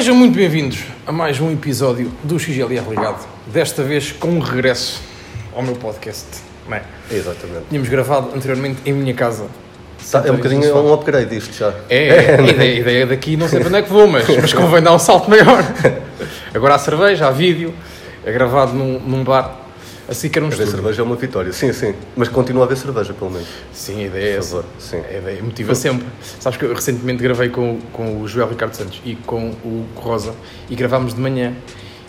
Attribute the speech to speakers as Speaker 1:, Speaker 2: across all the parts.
Speaker 1: Sejam muito bem-vindos a mais um episódio do XLR Ligado. Desta vez com um regresso ao meu podcast. Não é?
Speaker 2: Exatamente.
Speaker 1: Tínhamos gravado anteriormente em minha casa.
Speaker 2: Tá, é um bocadinho é um upgrade isto já.
Speaker 1: É, a ideia, a ideia daqui não sei para onde é que vou, mas, mas convém dar um salto maior. Agora há cerveja, há vídeo, é gravado num, num bar. Assim que era um
Speaker 2: Haver
Speaker 1: estúdio.
Speaker 2: cerveja é uma vitória, sim, sim. Mas continua a haver cerveja, pelo menos.
Speaker 1: Sim, a ideia é essa.
Speaker 2: sim.
Speaker 1: A ideia motiva sempre. Sabes que eu recentemente gravei com, com o Joel Ricardo Santos e com o Rosa e gravámos de manhã.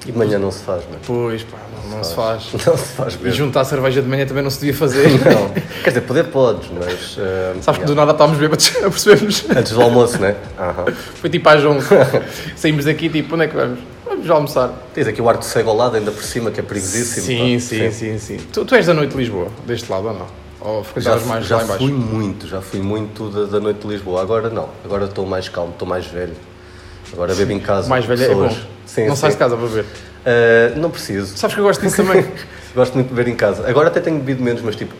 Speaker 2: E de manhã não se faz, não é?
Speaker 1: Pois, pá, não, não se faz.
Speaker 2: Não se faz
Speaker 1: E
Speaker 2: mesmo.
Speaker 1: juntar cerveja de manhã também não se devia fazer.
Speaker 2: Não. Quer dizer, poder podes, mas. eh,
Speaker 1: Sabes que
Speaker 2: yeah.
Speaker 1: do nada estávamos bêbados a percebermos.
Speaker 2: Antes do almoço, né? Aham.
Speaker 1: Foi tipo às 11. Saímos daqui tipo, onde é que vamos? Vamos já almoçar.
Speaker 2: Tens aqui o arco cego ao lado, ainda por cima, que é perigosíssimo.
Speaker 1: Sim, sim, sim, sim. Tu, tu és da noite de Lisboa, deste lado ou não? Ou
Speaker 2: Já,
Speaker 1: frequentavas mais
Speaker 2: já
Speaker 1: lá em baixo?
Speaker 2: fui muito, já fui muito da, da noite de Lisboa. Agora não, agora estou mais calmo, estou mais velho. Agora bebo em casa.
Speaker 1: Mais velho é bom.
Speaker 2: pessoas. Sim,
Speaker 1: não
Speaker 2: sim.
Speaker 1: sais de casa para beber.
Speaker 2: Eh, não preciso.
Speaker 1: Sabes que eu gosto disso também.
Speaker 2: Gosto muito de beber em casa. Agora até tenho bebido menos, mas tipo,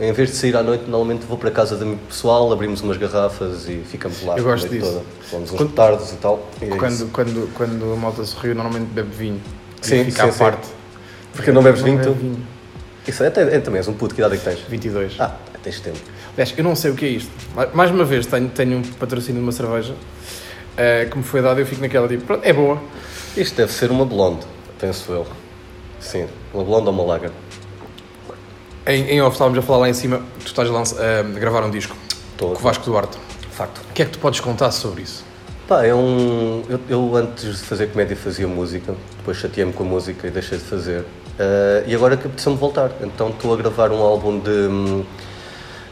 Speaker 2: em vez de sair à noite, normalmente vou para casa de amigo pessoal, abrimos umas garrafas e ficamos lá
Speaker 1: Eu
Speaker 2: a
Speaker 1: gosto disso.
Speaker 2: toda. Fomos uns
Speaker 1: Quando-
Speaker 2: e tal. e é
Speaker 1: quando,
Speaker 2: isso.
Speaker 1: quando, quando a malta se riu, normalmente bebe vinho.
Speaker 2: Sim,
Speaker 1: fica à
Speaker 2: sim, sim.
Speaker 1: parte.
Speaker 2: Porque não bebes vinho, tu? Isso é, é, também és um puto, que idade é que tens?
Speaker 1: 22.
Speaker 2: Ah, tens tempo.
Speaker 1: Aliás, eu não sei o que é isto. Mais- uma vez, tenho, tenho um patrocínio de uma cerveja eh, que me foi dado e eu fico naquela tipo, pronto, é boa.
Speaker 2: Isto deve ser uma blonde, penso eu. Sim, uma blonde ou uma lager.
Speaker 1: Em, em off estávamos a falar lá em cima, tu estás a, gravar um disco
Speaker 2: Todo.
Speaker 1: com o Vasco Duarte.
Speaker 2: Facto.
Speaker 1: O que é que tu podes contar sobre isso?
Speaker 2: Pá, é um. Eu, eu antes de fazer comédia fazia música, depois chateei-me com a música e deixei de fazer. Ah, e agora que apeteceu-me voltar, então estou a gravar um álbum de. hum,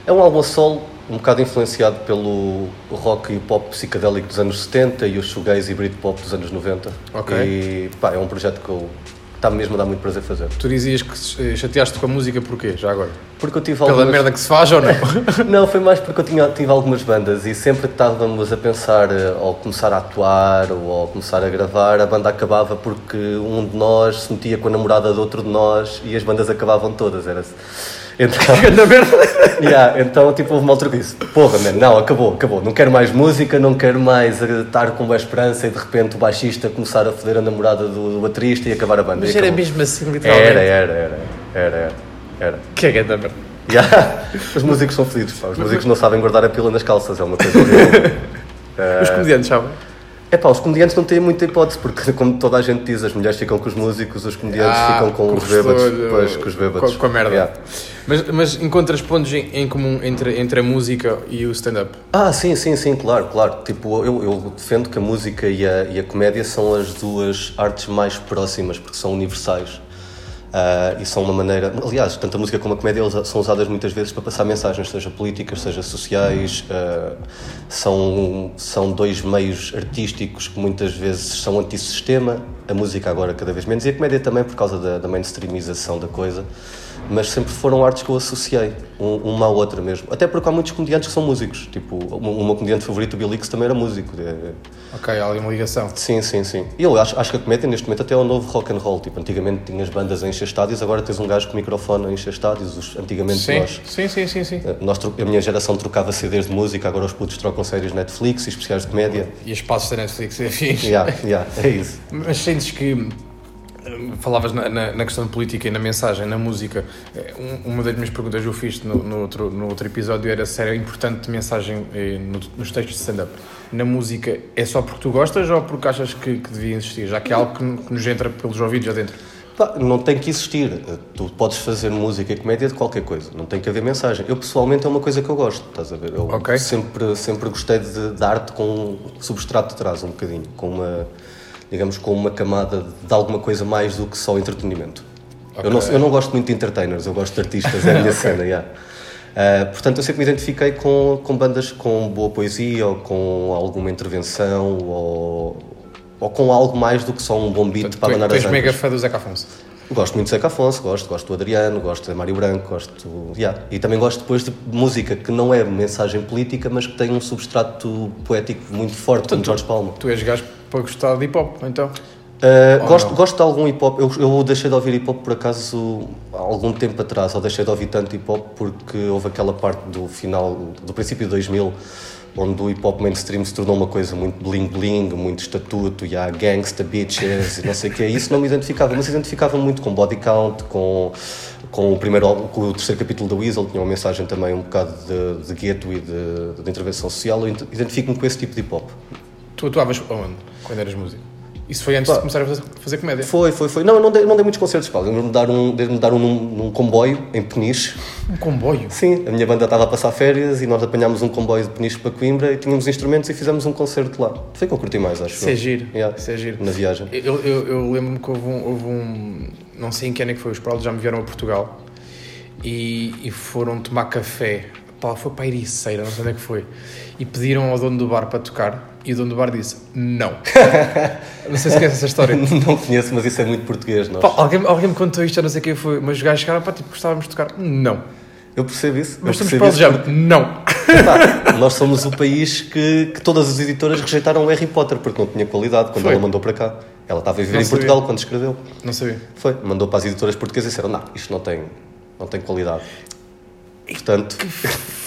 Speaker 2: É um álbum a solo, um bocado influenciado pelo rock e pop psicadélico dos anos 70 e o shoegaze e Britpop dos anos 90.
Speaker 1: Ok.
Speaker 2: E pá, é um projeto que eu. Está-me mesmo a dar muito prazer fazer.
Speaker 1: Tu dizias que chateaste com a música porquê, já agora?
Speaker 2: Porque eu tive
Speaker 1: Pela
Speaker 2: algumas...
Speaker 1: merda que se faz ou não?
Speaker 2: Não, foi mais porque eu tinha, tive algumas bandas e sempre que estávamos a pensar eh, ou começar a atuar ou começar a gravar, a banda acabava porque um de nós se metia com a namorada de outro de nós e as bandas acabavam todas. Era então, yeah, então, tipo, houve uma altura que disse: Porra, man, não, acabou, acabou. Não quero mais música, não quero mais estar com boa esperança e de repente o baixista começar a foder a namorada do, do baterista e acabar a banda.
Speaker 1: Mas era
Speaker 2: acabou.
Speaker 1: mesmo assim, literalmente.
Speaker 2: Era, era, era, era, era. era.
Speaker 1: Que é da merda?
Speaker 2: Yeah. Os músicos são fodidos. Os músicos não sabem guardar a pila nas calças, é uma coisa horrível.
Speaker 1: Os comediantes, sabem?
Speaker 2: É pá, os comediantes não têm muita hipótese, porque como toda a gente diz, as mulheres ficam com os músicos, os comediantes
Speaker 1: Ah,
Speaker 2: ficam com,
Speaker 1: com
Speaker 2: os bêbados, depois com os bêbados.
Speaker 1: Com a merda.
Speaker 2: Yeah.
Speaker 1: Mas, mas encontras pontos em, em comum entre, entre a música e o stand-up?
Speaker 2: Ah, sim, sim, sim, claro, claro. Tipo, eu, eu defendo que a música e a, e a comédia são as duas artes mais próximas, porque são universais. Ah, e são uma maneira. Aliás, tanto a música como a comédia são usadas muitas vezes para passar mensagens, seja políticas, seja sociais. ah, são, são dois meios artísticos que muitas vezes são antissistema. A música, agora, cada vez menos, e a comédia também, por causa da, da mainstreamização da coisa. Mas sempre foram artes que eu associei, um- uma à outra mesmo. Até porque há muitos comediantes que são músicos. Tipo, o meu comediante favorito, o Bill Hicks, também era músico. É-
Speaker 1: Ok, há ali uma ligação.
Speaker 2: Sim, sim, sim. E eu acho, acho que a comédia neste momento até é o novo rock and roll. Tipo, antigamente tinhas bandas a encher estádios, agora tens um gajo com microfone a encher estádios. Os- antigamente
Speaker 1: Sim,
Speaker 2: nós,
Speaker 1: sim, sim, sim, sim.
Speaker 2: eh, nós a minha geração trocava CDs de música, agora os putos trocam séries Netflix e especiais de comédia.
Speaker 1: E as passos da Netflix fixe.
Speaker 2: Yeah, yeah, é isso.
Speaker 1: Mas sentes que falavas na, na, na questão política e na mensagem, na música. um- uma das minhas perguntas que eu fiz no, no, outro, no outro episódio era se era importante mensagem eh, no- nos textos de stand-up. Na música é só porque tu gostas ou porque achas que, que devia existir? Já que é algo que, que nos entra pelos ouvidos adentro.
Speaker 2: Pá, não tem que existir. Tu podes fazer música e comédia de qualquer coisa. Não tem que haver mensagem. Eu, pessoalmente, é uma coisa que eu gosto. Estás a ver? Eu
Speaker 1: Ok.
Speaker 2: sempre, sempre gostei de, de arte com um substrato de trás, um bocadinho. Com uma, digamos, com uma camada de alguma coisa mais do que só entretenimento. Eu, não, eu não gosto muito de entertainers, eu gosto de artistas, é a minha cena, yeah. Ah, portanto, eu sempre me identifiquei com, com bandas com boa poesia ou com alguma intervenção ou, ou com algo mais do que só um bom beat
Speaker 1: Tu,
Speaker 2: para
Speaker 1: tu
Speaker 2: abanar as
Speaker 1: és mega fã do Zeca Afonso.
Speaker 2: Gosto muito de Zeca Afonso, gosto, gosto do Adriano, gosto de Mário Branco, gosto. Yeah. E também gosto depois de música que não é mensagem política, mas que tem um substrato poético muito forte, como Jorge Palma.
Speaker 1: Tu és gajo para gostar de hip hop, então.
Speaker 2: Uh, gosto,
Speaker 1: não?
Speaker 2: gosto de algum hip hop. Eu, eu deixei de ouvir hip hop por acaso há algum tempo atrás, ou deixei de ouvir tanto hip hop porque houve aquela parte do final, do princípio de 2000, onde o hip hop mainstream se tornou uma coisa muito bling bling, muito estatuto, e há gangsta bitches e não sei o que é. Isso não me identificava, mas identificava muito com body count, com, com, o, primeiro, com o terceiro capítulo da Weasel, tinha uma mensagem também um bocado de, de gueto e de, de intervenção social. Eu identifico-me com esse tipo de hip hop.
Speaker 1: Tu atuavas onde, quando eras músico? Isso foi antes Pá, de começar a fazer, fazer, comédia?
Speaker 2: Foi, foi, foi. Não, eu não dei, não dei muitos concertos, pá. Lembro-me de dar um, de dar um num, num, comboio em Peniche.
Speaker 1: Um comboio?
Speaker 2: Sim, a minha banda estava a passar férias e nós apanhámos um comboio de Peniche para Coimbra e tínhamos instrumentos e fizemos um concerto lá. Foi que eu curti mais, acho.
Speaker 1: Isso é giro. Yeah, Isso é giro.
Speaker 2: Na viagem.
Speaker 1: Eu, eu, eu lembro-me que houve um, houve um, Não sei em que ano é que foi, os Prowls já me vieram a Portugal e, e foram tomar café. Pá, foi para a Ericeira, não sei onde é que foi. E pediram ao dono do bar para tocar e o dono do bar disse não. não sei se conhece essa história.
Speaker 2: não conheço, mas isso é muito português, não?
Speaker 1: Alguém, alguém me contou isto, eu não sei quem foi, mas os gajos chegaram, pá, tipo, gostávamos de tocar. Não.
Speaker 2: Eu percebo isso.
Speaker 1: Mas estamos para o porque... Não.
Speaker 2: Nós somos o país que, que todas as editoras rejeitaram o Harry Potter porque não tinha qualidade quando foi. ela mandou para cá. Ela estava a viver não em sabia. Portugal quando escreveu.
Speaker 1: Não sabia.
Speaker 2: Foi. Mandou para as editoras portuguesas e disseram: não, isto não tem, não tem qualidade. Portanto.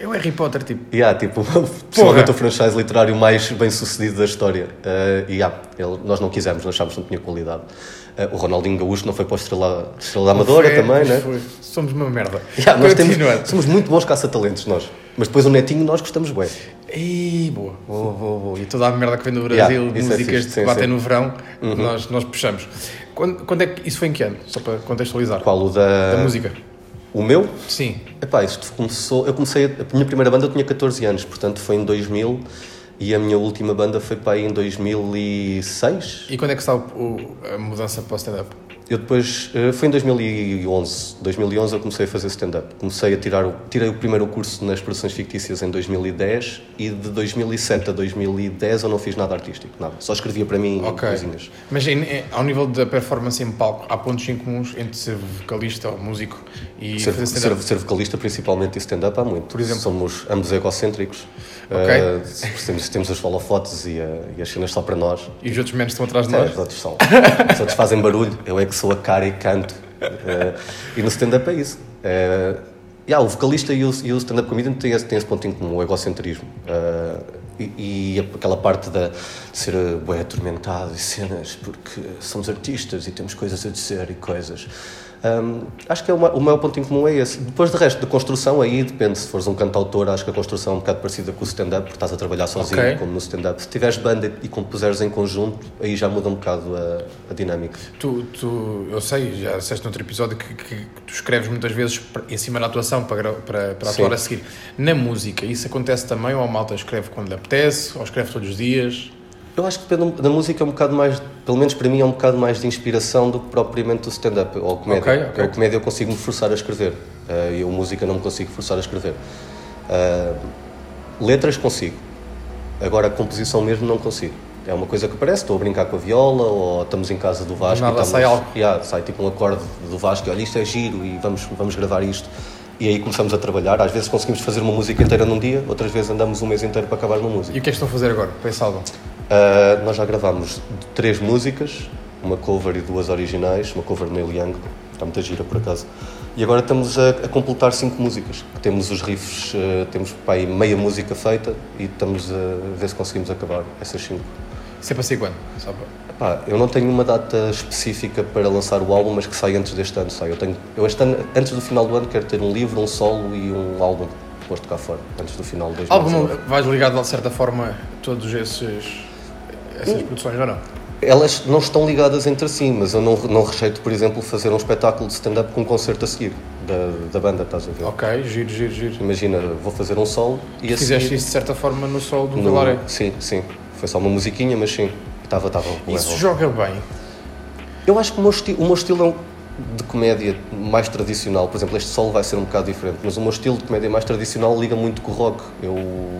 Speaker 1: É o Harry Potter, tipo.
Speaker 2: Yeah, tipo, possivelmente o franchise literário mais bem sucedido da história. Uh, e yeah, ele, nós não quisemos, nós achámos que não tinha qualidade. Uh, o Ronaldinho Gaúcho não foi para a Estrela, Estrela da Amadora foi, também, né? Foi.
Speaker 1: Somos uma merda.
Speaker 2: Yeah, nós temos, somos muito bons caça-talentos, nós. Mas depois o Netinho nós gostamos bem.
Speaker 1: Ih, boa, boa, boa, boa. E toda a merda que vem do Brasil, yeah, de é músicas é que batem no verão, uhum. nós, nós puxamos. Quando, quando é que isso foi em que ano? Só para contextualizar.
Speaker 2: Qual o da.
Speaker 1: Da música.
Speaker 2: O meu?
Speaker 1: Sim.
Speaker 2: Epá, isto começou. Eu comecei. A minha primeira banda eu tinha 14 anos, portanto foi em 2000 e a minha última banda foi para aí em 2006.
Speaker 1: E quando é que está a mudança para o stand-up?
Speaker 2: Eu depois, eh, foi em 2011, 2011 eu comecei a fazer stand-up. Comecei a tirar, tirei o primeiro curso nas produções fictícias em 2010 e de 2007 a 2010 eu não fiz nada artístico, nada. Só escrevia para mim okay. coisinhas.
Speaker 1: Mas em, ao nível da performance em palco, há pontos em comuns entre ser vocalista ou músico e
Speaker 2: ser, fazer stand-up? Ser, ser, vocalista principalmente e stand-up há muito.
Speaker 1: Por exemplo?
Speaker 2: Somos ambos egocêntricos. Okay. Uh, temos, temos as holofotes e, e, as cenas só para nós.
Speaker 1: E os outros menos estão atrás de nós?
Speaker 2: É, os outros são. os outros fazem barulho, eu é que sou a cara e canto. Uh, e no stand-up é isso. Uh, yeah, o vocalista e o, e o stand-up comedian têm esse, têm esse ponto em comum, o egocentrismo. Uh, e, e, aquela parte de ser bem atormentado e cenas, porque somos artistas e temos coisas a dizer e coisas. Um, acho que é uma, o maior ponto em comum é esse. Depois, de resto, de construção, aí depende. Se fores um cantautor, acho que a construção é um bocado parecida com o stand-up, porque estás a trabalhar sozinho, okay. como no stand-up. Se tiveres banda e compuseres em conjunto, aí já muda um bocado a, a dinâmica.
Speaker 1: Tu, tu, eu sei, já disseste no outro episódio que, que, que, tu escreves muitas vezes em cima da atuação para, para, para atuar a seguir. Na música, isso acontece também ou a malta escreve quando lhe apetece, ou escreve todos os dias?
Speaker 2: Eu acho que da música é um bocado mais, pelo menos para mim, é um bocado mais de inspiração do que propriamente do stand-up ou comédia. Okay, okay. A comédia eu consigo me forçar a escrever uh, e a música não me consigo forçar a escrever. Uh, letras consigo, agora a composição mesmo não consigo. É uma coisa que parece, estou a brincar com a viola ou estamos em casa do Vasco
Speaker 1: Nada,
Speaker 2: e estamos,
Speaker 1: sai algo.
Speaker 2: Yeah, sai tipo um acorde do Vasco e olha, isto é giro e vamos, vamos gravar isto. E aí começamos a trabalhar. Às vezes conseguimos fazer uma música inteira num dia, outras vezes andamos um mês inteiro para acabar uma música.
Speaker 1: E o que é que estão a fazer agora para esse álbum?
Speaker 2: Uh, nós já gravámos três músicas, uma cover e duas originais, uma cover Neil Young, está muita gira por acaso. E agora estamos a, a completar cinco músicas. Temos os riffs, uh, temos pá, aí meia música feita e estamos a ver se conseguimos acabar essas cinco.
Speaker 1: Isso é para ser quando? Só
Speaker 2: para... Pá, eu não tenho uma data específica para lançar o álbum, mas que sai antes deste ano. Sai. Eu tenho, eu este ano, antes do final do ano, quero ter um livro, um solo e um álbum posto cá fora, antes do final de 2019.
Speaker 1: Algum vais ligado de certa forma todos esses essas produções ou não?
Speaker 2: Elas não estão ligadas entre si, mas eu não, não rejeito, por exemplo, fazer um espetáculo de stand-up com um concerto a seguir da, da banda, estás a ver?
Speaker 1: Ok, giro, giro, giro.
Speaker 2: Imagina, vou fazer um solo e
Speaker 1: a Fizeste seguir... isso de certa forma no solo do no,
Speaker 2: Sim, sim. Foi só uma musiquinha, mas sim. Estava, estava.
Speaker 1: Isso joga bem?
Speaker 2: Eu acho que o meu, esti o meu estilo é um de comédia mais tradicional, por exemplo, este solo vai ser um bocado diferente, mas o meu estilo de comédia mais tradicional liga muito com o rock. Eu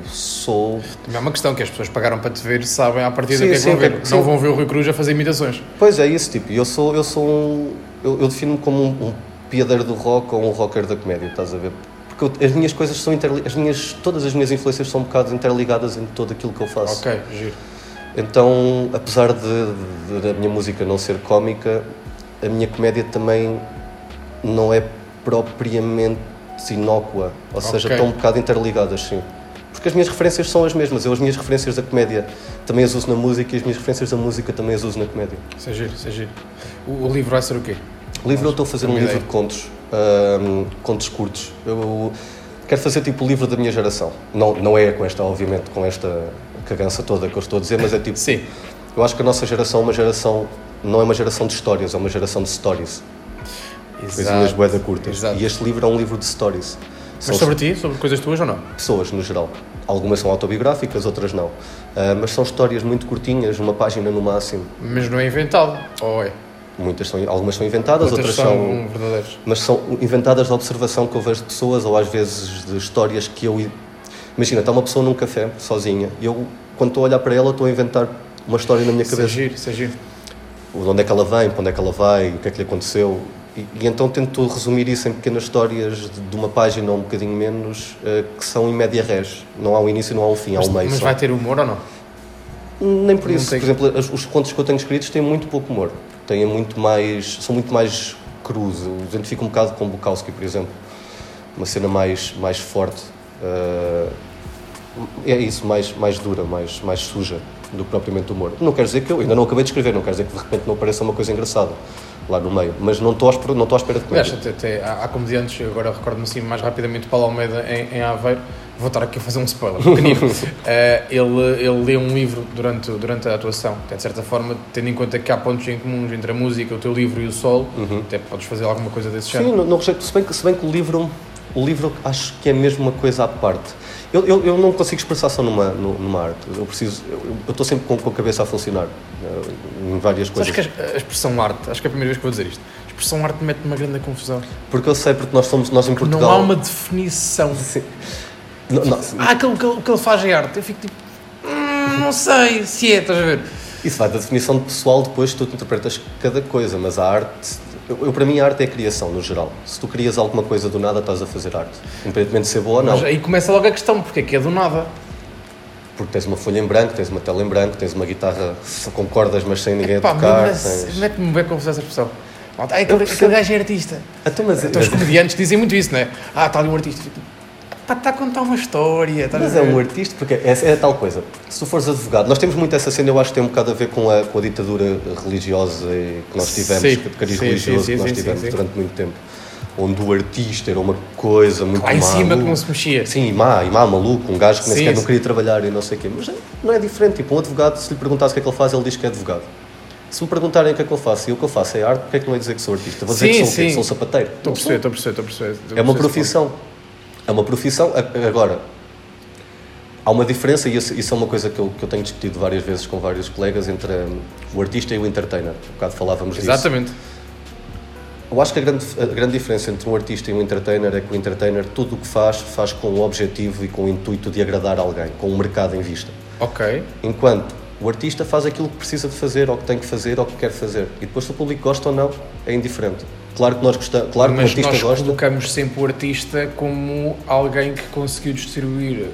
Speaker 2: sou.
Speaker 1: É uma questão que as pessoas pagaram para te ver, sabem a partir do que é que vão ver. Sim. Não vão ver o Rui Cruz a fazer imitações.
Speaker 2: Pois é, isso, tipo, eu sou, eu sou um. Eu, eu defino-me como um, um piadeiro do rock ou um rocker da comédia, estás a ver? Porque eu, as minhas coisas são interligadas, as minhas, todas as minhas influências são um bocado interligadas em tudo aquilo que eu faço.
Speaker 1: Ok, giro.
Speaker 2: Então, apesar de, de, minha música não ser cómica, a minha comédia também não é propriamente inócua, ou seja, estão um bocado interligadas, sim. porque as minhas referências são as mesmas. Eu as minhas referências da comédia também as uso na música e as minhas referências da música também as uso na comédia.
Speaker 1: Isso é giro, isso é giro. O, o livro vai ser o quê?
Speaker 2: O livro eu estou a fazer um livro
Speaker 1: ideia.
Speaker 2: de contos, ahm, contos curtos. Eu quero fazer tipo o livro da minha geração. Não, não é com esta, obviamente, com esta cagança toda que eu estou a dizer, mas é tipo.
Speaker 1: Sim.
Speaker 2: Eu acho que a nossa geração é uma geração. Não é uma geração de histórias, é uma geração de stories. Coisinhas boeda curtas.
Speaker 1: Exato.
Speaker 2: E este livro é um livro de stories. São
Speaker 1: Mas sobre ti? Sobre coisas tuas ou não?
Speaker 2: pessoas no geral. Algumas são autobiográficas, outras não. Ah, mas são histórias muito curtinhas, uma página no máximo.
Speaker 1: Mas não é inventado. Ou é?
Speaker 2: Muitas são, algumas são inventadas,
Speaker 1: Outras
Speaker 2: outras
Speaker 1: são
Speaker 2: são
Speaker 1: verdadeiras.
Speaker 2: mas são inventadas de observação que eu vejo de pessoas ou às vezes de histórias que eu. Imagina, está uma pessoa num café, sozinha, e eu, quando estou a olhar para ela, estou a inventar uma história na minha
Speaker 1: Isso é
Speaker 2: cabeça.
Speaker 1: giro, isso é giro.
Speaker 2: De onde é que ela vem, para onde é que ela vai, o que é que lhe aconteceu. E, e então tento resumir isso em pequenas histórias de, de uma página ou um bocadinho menos, eh, que são em média res. Não há um início, não há um fim, há
Speaker 1: Mas,
Speaker 2: um meio.
Speaker 1: mas
Speaker 2: só.
Speaker 1: vai ter humor ou não?
Speaker 2: Nem por
Speaker 1: Não
Speaker 2: isso.
Speaker 1: tem-
Speaker 2: Por exemplo, as- os contos que eu tenho escritos têm muito pouco humor. Têm muito mais, são muito mais crus. Eu identifico um bocado com Bukowski, por exemplo. Uma cena mais, mais forte. Uh, é isso, mais, mais dura, mais, mais suja do que propriamente humor. Não quer dizer que eu ainda não acabei de escrever, não quer dizer que de repente não apareça uma coisa engraçada lá no meio. Mas não estou à espera, não estou à espera de comédia.
Speaker 1: até, até há, há comediantes, agora recordo-me assim mais rapidamente, Paulo Almeida em, em Aveiro, vou estar aqui a fazer um spoiler, pequenino. Eh, ele, ele lê um livro durante, durante a atuação, até de certa forma, tendo em conta que há pontos em comuns entre a música, o teu livro e o solo, até podes fazer alguma coisa desse
Speaker 2: Sim,
Speaker 1: género.
Speaker 2: não, não rejeito. Se bem, que, se bem que o livro, o livro acho que é mesmo uma coisa à parte. Eu, eu, eu não consigo expressar só numa, nu- numa arte. Eu preciso. Eu estou sempre com, com a cabeça a funcionar eh, em várias coisas.
Speaker 1: que a, a expressão arte, acho que é a primeira vez que vou dizer isto, a expressão arte mete uma grande confusão.
Speaker 2: Porque eu sei, porque nós somos nós em Portugal.
Speaker 1: Não há uma definição.
Speaker 2: Sim. Não, não,
Speaker 1: Ah, aquilo que, ele- que ele faz é arte. Eu fico tipo, "Hum, não sei se é, estás a ver?
Speaker 2: isso vai da definição pessoal, depois tu interpretas cada coisa, mas a arte. Eu, eu, para mim, a arte é a criação, no geral. Se tu crias alguma coisa do nada, estás a fazer arte. Independentemente de ser boa ou não.
Speaker 1: Mas aí começa logo a questão, porque é que é do nada.
Speaker 2: Porque tens uma folha em branco, tens uma tela em branco, tens uma guitarra com cordas, mas sem ninguém a
Speaker 1: Pá,
Speaker 2: tocar.
Speaker 1: mas
Speaker 2: tens-
Speaker 1: mete-me bem confusão essa expressão. Ah, aquele, aquele gajo é artista.
Speaker 2: Então, mas,
Speaker 1: Então os comediantes dizem muito isso, não é? Ah, está ali um artista. Fico, Pá, está a contar uma história. estás
Speaker 2: Mas é um artista, porque é, é tal coisa. Se tu fores advogado, nós temos muito essa cena, eu acho que tem um bocado a ver com a, com a ditadura religiosa que nós tivemos,
Speaker 1: Sim.
Speaker 2: cariz
Speaker 1: Sim,
Speaker 2: religioso
Speaker 1: sim, sim,
Speaker 2: que nós tivemos durante muito tempo. Onde o artista era uma coisa muito
Speaker 1: Lá em cima que não se mexia.
Speaker 2: Sim, e má, e má, maluco, um gajo que nem sequer não queria trabalhar e não sei o quê. Mas é- não é diferente. Tipo, um advogado, se lhe perguntasse o que é que ele faz, ele diz que é advogado. Se me perguntarem o que é que eu faço e o que eu faço é arte, porque é que não é dizer que sou artista? Vou dizer
Speaker 1: Sim,
Speaker 2: que sou o quê? Sou sapateiro.
Speaker 1: Estou a perceber, estou a perceber, estou a perceber.
Speaker 2: É uma profissão. É uma profissão. Agora, há uma diferença, e isso, é uma coisa que eu, que eu tenho discutido várias vezes com vários colegas, entre hum, o artista e o entertainer. Um bocado falávamos
Speaker 1: ponto.
Speaker 2: disso.
Speaker 1: Exatamente.
Speaker 2: Eu acho que a grande, a grande diferença entre um artista e um entertainer é que o entertainer, tudo o que faz, faz com o objetivo e com o intuito de agradar alguém, com o mercado em vista.
Speaker 1: Ok.
Speaker 2: Enquanto o artista faz aquilo que precisa de fazer, ou que tem que fazer, ou que quer fazer. E depois se o público gosta ou não, é indiferente. Claro que nós gostamos, claro que o
Speaker 1: Mas
Speaker 2: artista
Speaker 1: nós
Speaker 2: gosta.
Speaker 1: colocamos sempre o artista como alguém que conseguiu distribuir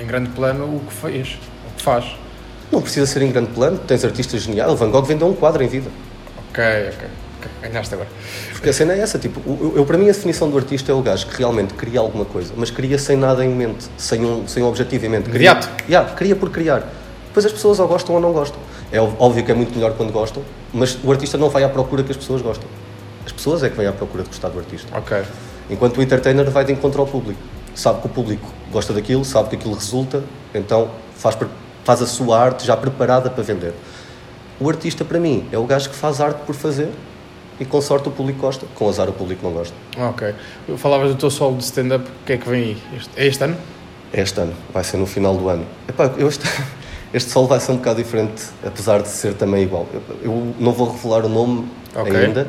Speaker 1: em grande plano o que fez, o que faz.
Speaker 2: Não precisa ser em grande plano, tens artistas geniais. O Van Gogh vendeu um quadro em vida.
Speaker 1: Ok, ok. Ganhaste agora.
Speaker 2: Porque a cena é essa, tipo, eu, eu- para mim a definição do artista é o gajo que realmente cria alguma coisa, mas cria sem nada em mente, sem um, sem um objetivo em mente. Cria. Yeah, cria por criar. Depois as pessoas ou gostam ou não gostam. É óbvio que é muito melhor quando gostam, mas o artista não vai à procura que as pessoas gostam. As pessoas é que vêm à procura de gostar do artista.
Speaker 1: Ok.
Speaker 2: Enquanto o entertainer vai de encontro ao público. Sabe que o público gosta daquilo, sabe que aquilo resulta, então faz, faz a sua arte já preparada para vender. O artista, para mim, é o gajo que faz arte por fazer e com sorte o público gosta, com azar o público não gosta.
Speaker 1: Ok. Falavas do teu solo de stand-up, o que é que vem aí? Este, é este ano?
Speaker 2: É Este ano, vai ser no final do ano. Epá, eu este, este solo vai ser um bocado diferente, apesar de ser também igual. Eu, eu não vou revelar o nome
Speaker 1: Ok.
Speaker 2: ainda,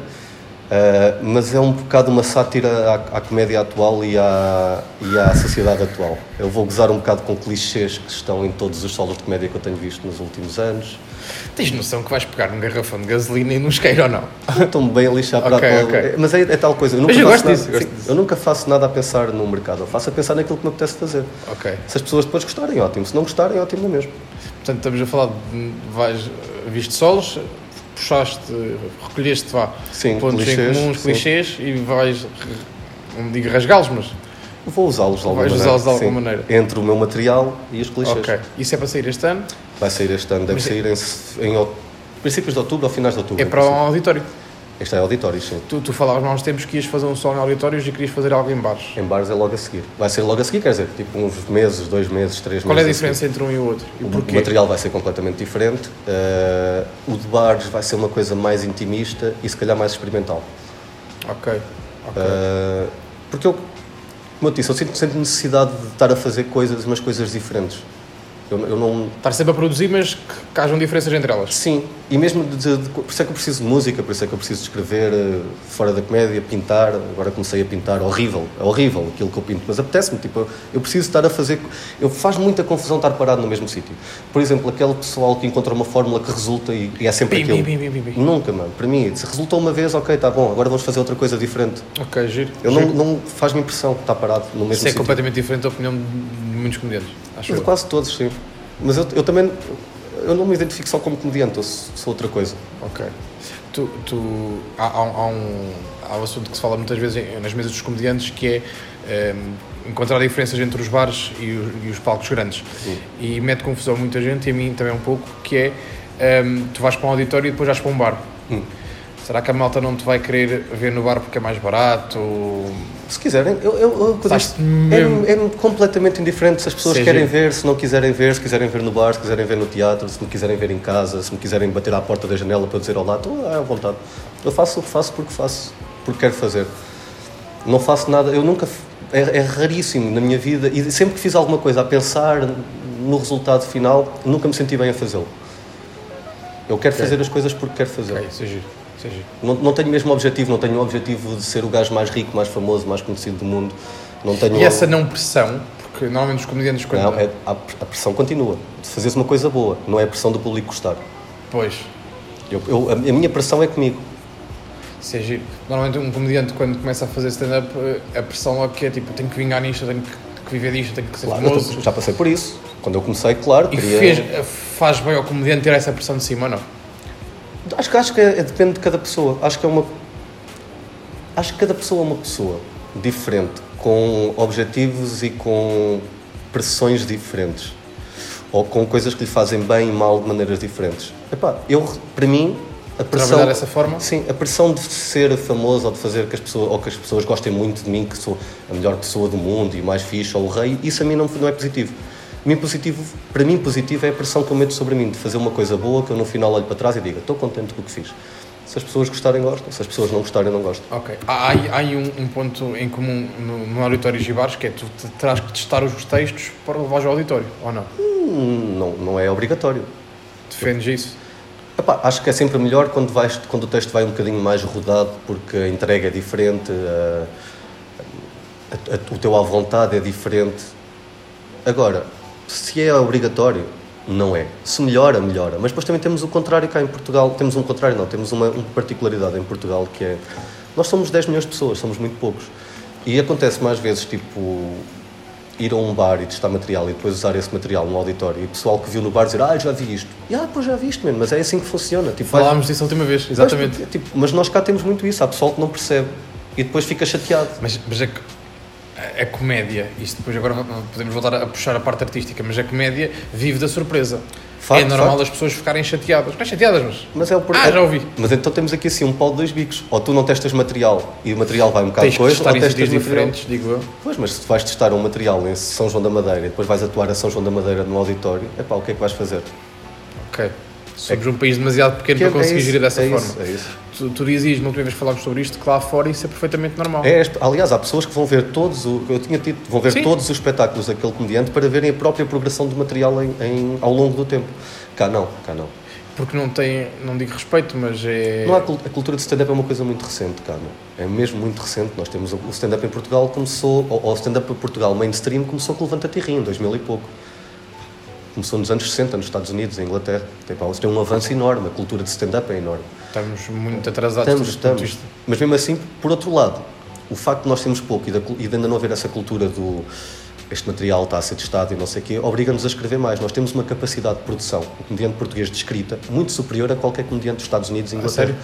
Speaker 2: ah, mas é um bocado uma sátira à, à comédia atual e à, e à sociedade atual. Eu vou gozar um bocado com clichês que estão em todos os solos de comédia que eu tenho visto nos últimos anos.
Speaker 1: Tens noção que vais pegar num garrafão de gasolina e num isqueiro ou não?
Speaker 2: Estou-me bem a lixar para
Speaker 1: Ok,
Speaker 2: a
Speaker 1: ok.
Speaker 2: Mas é, é tal coisa. Eu nunca,
Speaker 1: eu
Speaker 2: faço nada,
Speaker 1: disso,
Speaker 2: sim, eu nunca faço nada a pensar no mercado. Eu faço a pensar naquilo que me apetece fazer.
Speaker 1: Ok.
Speaker 2: Se as pessoas depois gostarem, ótimo. Se não gostarem, ótimo na mesma.
Speaker 1: Portanto, estamos a falar de vais, viste solos, puxaste, recolheste vá,
Speaker 2: Sim,
Speaker 1: pontos
Speaker 2: clichês,
Speaker 1: em comuns,
Speaker 2: sim.
Speaker 1: clichês e vais, não digo rasgá-los, mas
Speaker 2: Vou usá-los de alguma
Speaker 1: Vais
Speaker 2: maneira.
Speaker 1: usá-los de alguma
Speaker 2: sim.
Speaker 1: maneira.
Speaker 2: Entre o meu material e os clichês.
Speaker 1: Ok. Isso é para sair este ano?
Speaker 2: Vai sair este ano, deve
Speaker 1: Mas é-
Speaker 2: sair em, em out- princípios de outubro ou finais de outubro.
Speaker 1: É para um
Speaker 2: princípio.
Speaker 1: auditório.
Speaker 2: Este é auditório, sim.
Speaker 1: Tu, tu falavas há uns tempos que ias fazer um som em auditórios e querias fazer algo em bares.
Speaker 2: Em bares é logo a seguir. Vai ser logo a seguir, quer dizer, tipo uns meses, dois meses, três
Speaker 1: Qual é a
Speaker 2: meses.
Speaker 1: diferença entre um e o outro? E
Speaker 2: O,
Speaker 1: porquê?
Speaker 2: o material vai ser completamente diferente. eh, o de bares vai ser uma coisa mais intimista e se calhar mais experimental.
Speaker 1: Ok. ok.
Speaker 2: Uh, porque eu, como eu disse, eu sinto sempre necessidade de estar a fazer coisas, umas coisas diferentes. Eu, eu não.
Speaker 1: Estar sempre a produzir, mas que, que hajam diferenças entre elas.
Speaker 2: Sim, e mesmo de, de- por isso é que eu preciso de música, por isso é que eu preciso de escrever uh, fora da comédia, pintar. Agora comecei a pintar horrível, é horrível aquilo que eu pinto, mas apetece-me. Tipo, eu- eu preciso estar a fazer. Eu faz muita confusão estar parado no mesmo sítio. Por exemplo, aquele pessoal que encontra uma fórmula que resulta e, e é sempre
Speaker 1: Bim,
Speaker 2: aquilo.
Speaker 1: bim, bim.
Speaker 2: Nunca, mano. Para mim, se resultou uma vez, ok, está bom, agora vamos fazer outra coisa diferente.
Speaker 1: Ok, giro.
Speaker 2: Eu não,
Speaker 1: Giro.
Speaker 2: não faz-me impressão estar parado no mesmo
Speaker 1: Isso é
Speaker 2: sítio.
Speaker 1: completamente diferente da opinião de muitos comediantes. Acho eu.
Speaker 2: quase todos, sim. Mas eu, eu também eu não me identifico só como comediante, eu sou, sou outra coisa.
Speaker 1: Ok. Tu, tu, há, há, um- há um, há um assunto que se fala muitas vezes nas mesas dos comediantes que é ehm, encontrar diferenças entre os bares e os, e os palcos grandes.
Speaker 2: Sim.
Speaker 1: E mete confusão a muita gente, e a mim também um pouco, que é ehm, tu vais para um auditório e depois vais para um bar.
Speaker 2: Hum.
Speaker 1: Será que a malta não te vai querer ver no bar porque é mais barato? Ou...
Speaker 2: Se quiserem, eu, eu, eu é, é completamente indiferente se as pessoas
Speaker 1: Seja-
Speaker 2: querem ver, se não quiserem ver, se quiserem ver no bar, se quiserem ver no teatro, se me quiserem ver em casa, se me quiserem bater à porta da janela para dizer olá, estou à vontade. Eu faço o que faço porque faço, porque quero fazer. Não faço nada, eu nunca. É, é raríssimo na minha vida e sempre que fiz alguma coisa a pensar no resultado final, nunca me senti bem a fazê-lo. Eu quero fazer as coisas porque quero fazer.
Speaker 1: Ok, isso é giro.
Speaker 2: Não, não tenho mesmo objetivo, não tenho o objetivo de ser o gajo mais rico, mais famoso, mais conhecido do mundo. Não tenho.
Speaker 1: E essa não pressão, porque normalmente os comediantes quando...
Speaker 2: Não, é- a, pressão continua. De fazeres uma coisa boa, não é a pressão do público gostar.
Speaker 1: Pois,
Speaker 2: Eu, eu- a, minha pressão é comigo.
Speaker 1: Isso é giro. Normalmente um comediante quando começa a fazer stand-up, eh, a pressão é que é tipo, tenho que vingar nisto, tenho que, que viver disto, tenho que ser
Speaker 2: Claro,
Speaker 1: famoso.
Speaker 2: tô- já passei por isso. Quando eu comecei, claro,
Speaker 1: E
Speaker 2: queria.
Speaker 1: fez, eh, faz bem ao comediante ter essa pressão de cima, ou não?
Speaker 2: Acho que, acho que é- depende de cada pessoa. Acho que é uma. Acho que cada pessoa é uma pessoa diferente, com objetivos e com pressões diferentes. Ou com coisas que lhe fazem bem e mal de maneiras diferentes. Epá, eu, para mim, a pressão.
Speaker 1: Trabalhar dessa forma?
Speaker 2: Sim, a pressão de ser famoso ou de fazer que as pessoas, ou que as pessoas gostem muito de mim, que sou a melhor pessoa do mundo e o mais fixe, ou o rei, isso a mim não, não é positivo. Mim positivo, para mim positivo é a pressão que eu meto sobre mim, de fazer uma coisa boa que eu no final olho para trás e diga, estou contente com o que fiz. Se as pessoas gostarem, gostam. Se as pessoas não gostarem, não gostam.
Speaker 1: Ok. Há, há aí- um, um ponto em comum no, no auditório e bares, que é tu te- terás que testar os textos para levar ao auditório, ou não?
Speaker 2: Hum, Não, não é obrigatório.
Speaker 1: Defendes isso?
Speaker 2: Epá, acho que é sempre melhor quando, vais, quando o texto vai um bocadinho mais rodado, porque a entrega é diferente, a- a- a- o teu à vontade é diferente. Agora, se é obrigatório, não é. Se melhora, melhora. Mas depois também temos o contrário cá em Portugal. Temos um contrário, não. Temos uma, uma particularidade em Portugal que é. Nós somos 10 milhões de pessoas, somos muito poucos. E acontece mais vezes, tipo, ir a um bar e testar material e depois usar esse material no auditório e o pessoal que viu no bar dizer, ah, já vi isto. E ah, pois já viste, mesmo, mas é assim que funciona. Tipo,
Speaker 1: Falámos disso a última vez, exatamente.
Speaker 2: Pois, tipo, mas nós cá temos muito isso. Há pessoal que não percebe e depois fica chateado.
Speaker 1: Mas, mas a, a- a comédia, isto depois agora podemos voltar a puxar a parte artística, mas a comédia vive da surpresa. É normal as pessoas ficarem chateadas. Não é chateadas, mas.
Speaker 2: Mas é o
Speaker 1: Ah, já ouvi.
Speaker 2: Mas então temos aqui assim um pau de dois bicos. Ou tu não testas material e o material vai um bocado
Speaker 1: Tens
Speaker 2: coisa, ou testas
Speaker 1: diferentes, digo eu.
Speaker 2: Pois, mas se tu vais testar um material em São João da Madeira e depois vais atuar a São João da Madeira no auditório, epá, o que é que vais fazer?
Speaker 1: Ok. Somos um país demasiado pequeno
Speaker 2: Que é-
Speaker 1: para conseguir
Speaker 2: é isso,
Speaker 1: gerir dessa
Speaker 2: é
Speaker 1: forma.
Speaker 2: Isso, é isso.
Speaker 1: Tu, tu dizias, na última vez falámos sobre isto, que lá fora isso é perfeitamente normal.
Speaker 2: É aliás, há pessoas que vão ver todos, o, eu tinha dito, vão ver
Speaker 1: Sim.
Speaker 2: todos os espetáculos daquele comediante para verem a própria progressão do material em, em- ao longo do tempo. Cá não, cá não.
Speaker 1: Porque não tem, não digo respeito, mas é.
Speaker 2: Não há a cultura de stand-up é uma coisa muito recente, cá não. É mesmo muito recente. Nós temos o stand-up em Portugal começou, ou ou o stand-up em Portugal mainstream começou com o Levanta-te e Ri, em 2000 e pouco. Começou nos anos 60, nos Estados Unidos, em Inglaterra. Tem, pá, tem um avanço enorme, a cultura de stand-up é enorme.
Speaker 1: Estamos muito atrasados
Speaker 2: Estamos,
Speaker 1: de
Speaker 2: estamos. Mas mesmo assim, por outro lado, o facto de nós termos pouco e, cul- e de ainda não haver essa cultura do este material está a ser testado e não sei o quê, obriga-nos a escrever mais. Nós temos uma capacidade de produção, o comediante português de escrita, muito superior a qualquer comediante dos Estados Unidos e Inglaterra.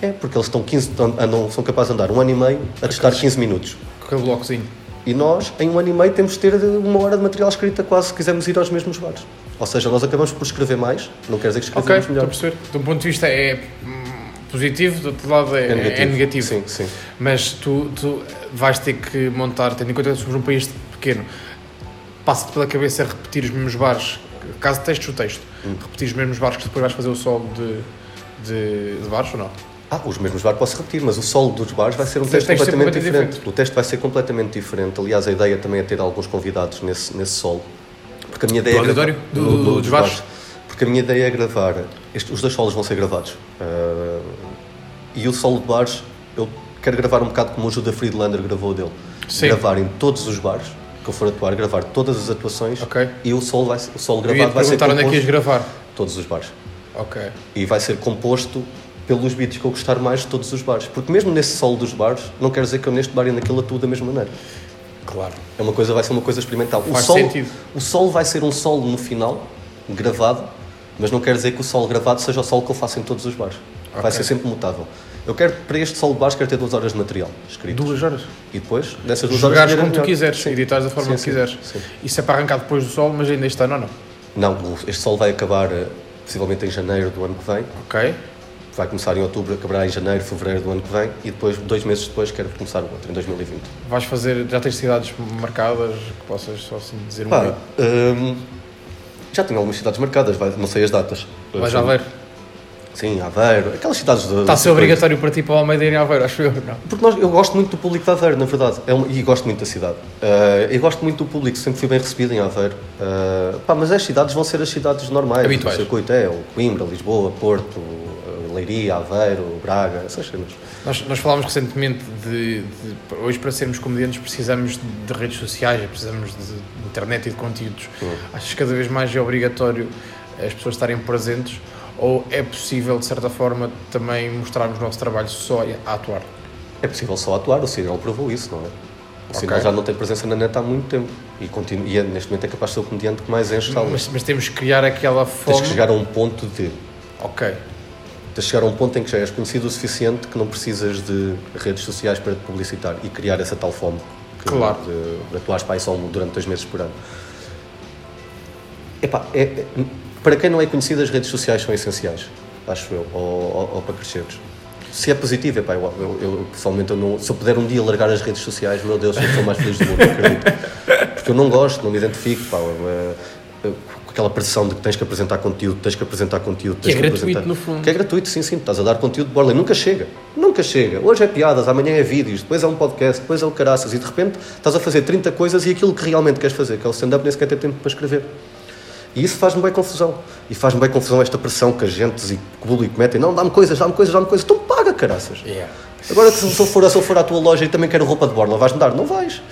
Speaker 2: É, porque eles estão 15, andam- são capazes de andar um ano e meio a testar 15 minutos.
Speaker 1: Com aquele blocozinho.
Speaker 2: E nós, em um ano e meio, temos de ter uma hora de material escrita quase se quisermos ir aos mesmos bares. Ou seja, nós acabamos por escrever mais, não quer dizer que
Speaker 1: Ok,
Speaker 2: escrevemos
Speaker 1: estou a
Speaker 2: melhor.
Speaker 1: perceber. De um ponto de vista é hum, positivo, do outro lado é, é negativo.
Speaker 2: Sim, sim.
Speaker 1: Mas tu, tu vais ter que montar, tendo em conta que somos um país pequeno, passa-te pela cabeça repetir os mesmos bares, caso texto o texto,
Speaker 2: Hum.
Speaker 1: repetir os mesmos bares que depois vais fazer o solo de, de, de bares ou não?
Speaker 2: Ah, os mesmos bares posso repetir, mas o solo dos bares vai ser um
Speaker 1: que ser
Speaker 2: completamente
Speaker 1: completamente
Speaker 2: diferente. O texto vai ser completamente diferente. Aliás, a ideia também é ter alguns convidados nesse, nesse solo. Porque a minha ideia
Speaker 1: Do
Speaker 2: é gravar-
Speaker 1: auditório? Do- do- dos bares?
Speaker 2: Porque a minha ideia é gravar. este- os dois solos vão ser gravados. Ah, e o solo de bares, eu quero gravar um bocado como o Judah Friedlander gravou dele.
Speaker 1: Sim.
Speaker 2: Gravar em todos os bares que eu for atuar, gravar todas as atuações.
Speaker 1: Ok.
Speaker 2: E o solo, vai, o solo gravado vai ser
Speaker 1: perguntar onde é que ias gravar.
Speaker 2: todos os bares
Speaker 1: Ok.
Speaker 2: e vai ser composto pelos beats que eu gostar mais de todos os bares. Porque mesmo nesse solo dos bares, não quer dizer que eu neste bar e naquele atuo da mesma maneira.
Speaker 1: Claro.
Speaker 2: É uma coisa, vai ser uma coisa experimental. O
Speaker 1: Faz
Speaker 2: solo,
Speaker 1: sentido.
Speaker 2: o solo vai ser um solo no final, gravado, mas não quer dizer que o solo gravado seja o solo que eu faço em todos os bares. Vai
Speaker 1: Ok.
Speaker 2: ser sempre mutável. Eu quero, para este solo de bares, quero ter duas horas de material escrito.
Speaker 1: Duas horas.
Speaker 2: E depois, dessas duas horas...
Speaker 1: Jogares
Speaker 2: escolher a
Speaker 1: como tu
Speaker 2: melhor.
Speaker 1: quiseres,
Speaker 2: Sim.
Speaker 1: editares da forma
Speaker 2: Sim,
Speaker 1: que
Speaker 2: sim,
Speaker 1: quiseres.
Speaker 2: sim.
Speaker 1: Isso é para arrancar depois do sol, mas ainda este ano ou não?
Speaker 2: Não, o- este solo vai acabar eh, possivelmente em janeiro do ano que vem.
Speaker 1: Ok.
Speaker 2: Vai começar em outubro, acabará em janeiro, fevereiro do ano que vem e depois, dois meses depois, quero começar o outro, em 2020.
Speaker 1: Vais fazer, já tens cidades marcadas que possas só assim dizer um
Speaker 2: Pá, hum, já tenho algumas cidades marcadas, vai- não sei as datas.
Speaker 1: Vais a Aveiro?
Speaker 2: Sim, Aveiro, aquelas cidades de.
Speaker 1: Está a ser obrigatório para ti para o Almeida ir a Aveiro, acho eu, não?
Speaker 2: Porque nós, eu gosto muito do público de Aveiro, na verdade, é e gosto muito da cidade. Uh, eu gosto muito do público, sempre fui bem recebido em Aveiro. Uh, pá, mas as cidades vão ser as cidades normais.
Speaker 1: Habituais.
Speaker 2: O circuito é o Coimbra, Lisboa, Porto, Leiria, Aveiro, Braga, essas cenas.
Speaker 1: Nós, nós falámos recentemente de, de- Hoje, para sermos comediantes, precisamos de redes sociais, precisamos de, internet e de conteúdos. Achas que cada vez mais é obrigatório as pessoas estarem presentes ou é possível, de certa forma, também mostrarmos o nosso trabalho só a atuar?
Speaker 2: É possível só atuar, o Sinal provou isso, não é? O Sinal
Speaker 1: Ok.
Speaker 2: já não tem presença na net há muito tempo e, continua, e é, neste momento é capaz de ser o comediante que mais enche salas.
Speaker 1: Mas, mas temos que criar aquela
Speaker 2: Tens
Speaker 1: fome.
Speaker 2: que chegar a um ponto de.
Speaker 1: Ok.
Speaker 2: De chegar a um ponto em que já és conhecido o suficiente que não precisas de redes sociais para te publicitar e criar essa tal fome que
Speaker 1: Claro.
Speaker 2: de, de atuares para aí só durante dois meses por ano. Epá, é, é- para quem não é conhecido, as redes sociais são essenciais, acho eu, ou, ou- ou para cresceres. Se é positivo, epá, eu, eu, eu, pessoalmente, eu não, se eu puder um dia largar as redes sociais, meu Deus, eu sou mais feliz do mundo, acredito. Porque eu não gosto, não me identifico, pá, eu, com aquela pressão de que tens que apresentar conteúdo, tens que apresentar conteúdo,
Speaker 1: Que é
Speaker 2: tens
Speaker 1: gratuito,
Speaker 2: apresentar-
Speaker 1: no fundo.
Speaker 2: Que é gratuito, sim, sim, estás a dar conteúdo de borla e nunca chega, nunca chega. Hoje é piadas, amanhã é vídeos, depois é um podcast, depois é o caraças e de repente estás a fazer 30 coisas e aquilo que realmente queres fazer, que é o stand-up, nem sequer tem tempo para escrever. E isso faz-me bem confusão. E faz-me bem confusão esta pressão que agentes e que o público metem. Não, dá-me coisas, dá-me coisas, dá-me coisas. Então paga, caraças.
Speaker 1: Yeah.
Speaker 2: Agora, se eu, for, se eu for à tua loja e também quero roupa de borla, vais-me dar? Não vais.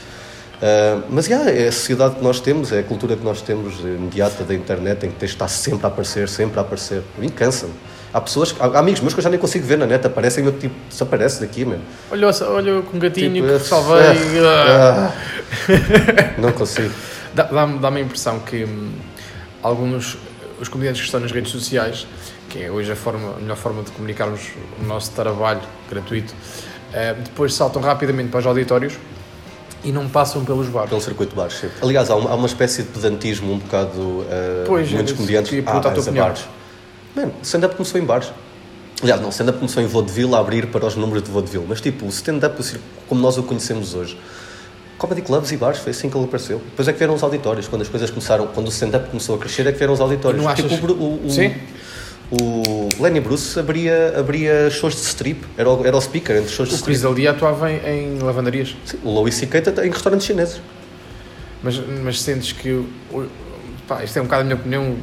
Speaker 2: Ah, mas yeah, é a sociedade que nós temos, é a cultura que nós temos eh, imediata da internet, em que estar sempre a aparecer, sempre a aparecer. A mim cansa-me. Há pessoas, há amigos meus que eu já nem consigo ver na net, aparecem eu tipo, desaparece daqui, mano.
Speaker 1: Olha, olha com um gatinho
Speaker 2: Tipo,
Speaker 1: que salvei.
Speaker 2: Ah, ah, não consigo.
Speaker 1: Dá- Dá-me dá a impressão que hum, alguns os comediantes que estão nas redes sociais, que é hoje a, forma, a melhor forma de comunicarmos o nosso trabalho gratuito, eh, depois saltam rapidamente para os auditórios e não passam pelos bares.
Speaker 2: Pelo circuito de bares, sim. Aliás, há uma, há uma espécie de pedantismo um bocado. ah,
Speaker 1: Pois,
Speaker 2: de muitos comediantes.
Speaker 1: queria perguntar a
Speaker 2: bares. Mano, o stand-up começou em bares. Aliás, não, o stand-up começou em vaudeville a abrir para os números de vaudeville. Mas, tipo, o stand-up, o como nós o conhecemos hoje, comedy clubs e bares, foi assim que ele apareceu. Depois é que vieram os auditórios. Quando as coisas começaram, quando o stand-up começou a crescer, é que vieram os auditórios.
Speaker 1: E não achas-
Speaker 2: Tipo, o, Bru- o, o,
Speaker 1: Sim.
Speaker 2: O Lenny Bruce abria, abria shows de strip. Era o, era o speaker entre shows de
Speaker 1: O Chris
Speaker 2: strip.
Speaker 1: ali atuava em, em lavandarias,
Speaker 2: Sim, o Louis C.K. em restaurantes chineses.
Speaker 1: mas, mas sentes que. o- Pá, isto é um bocado a minha opinião,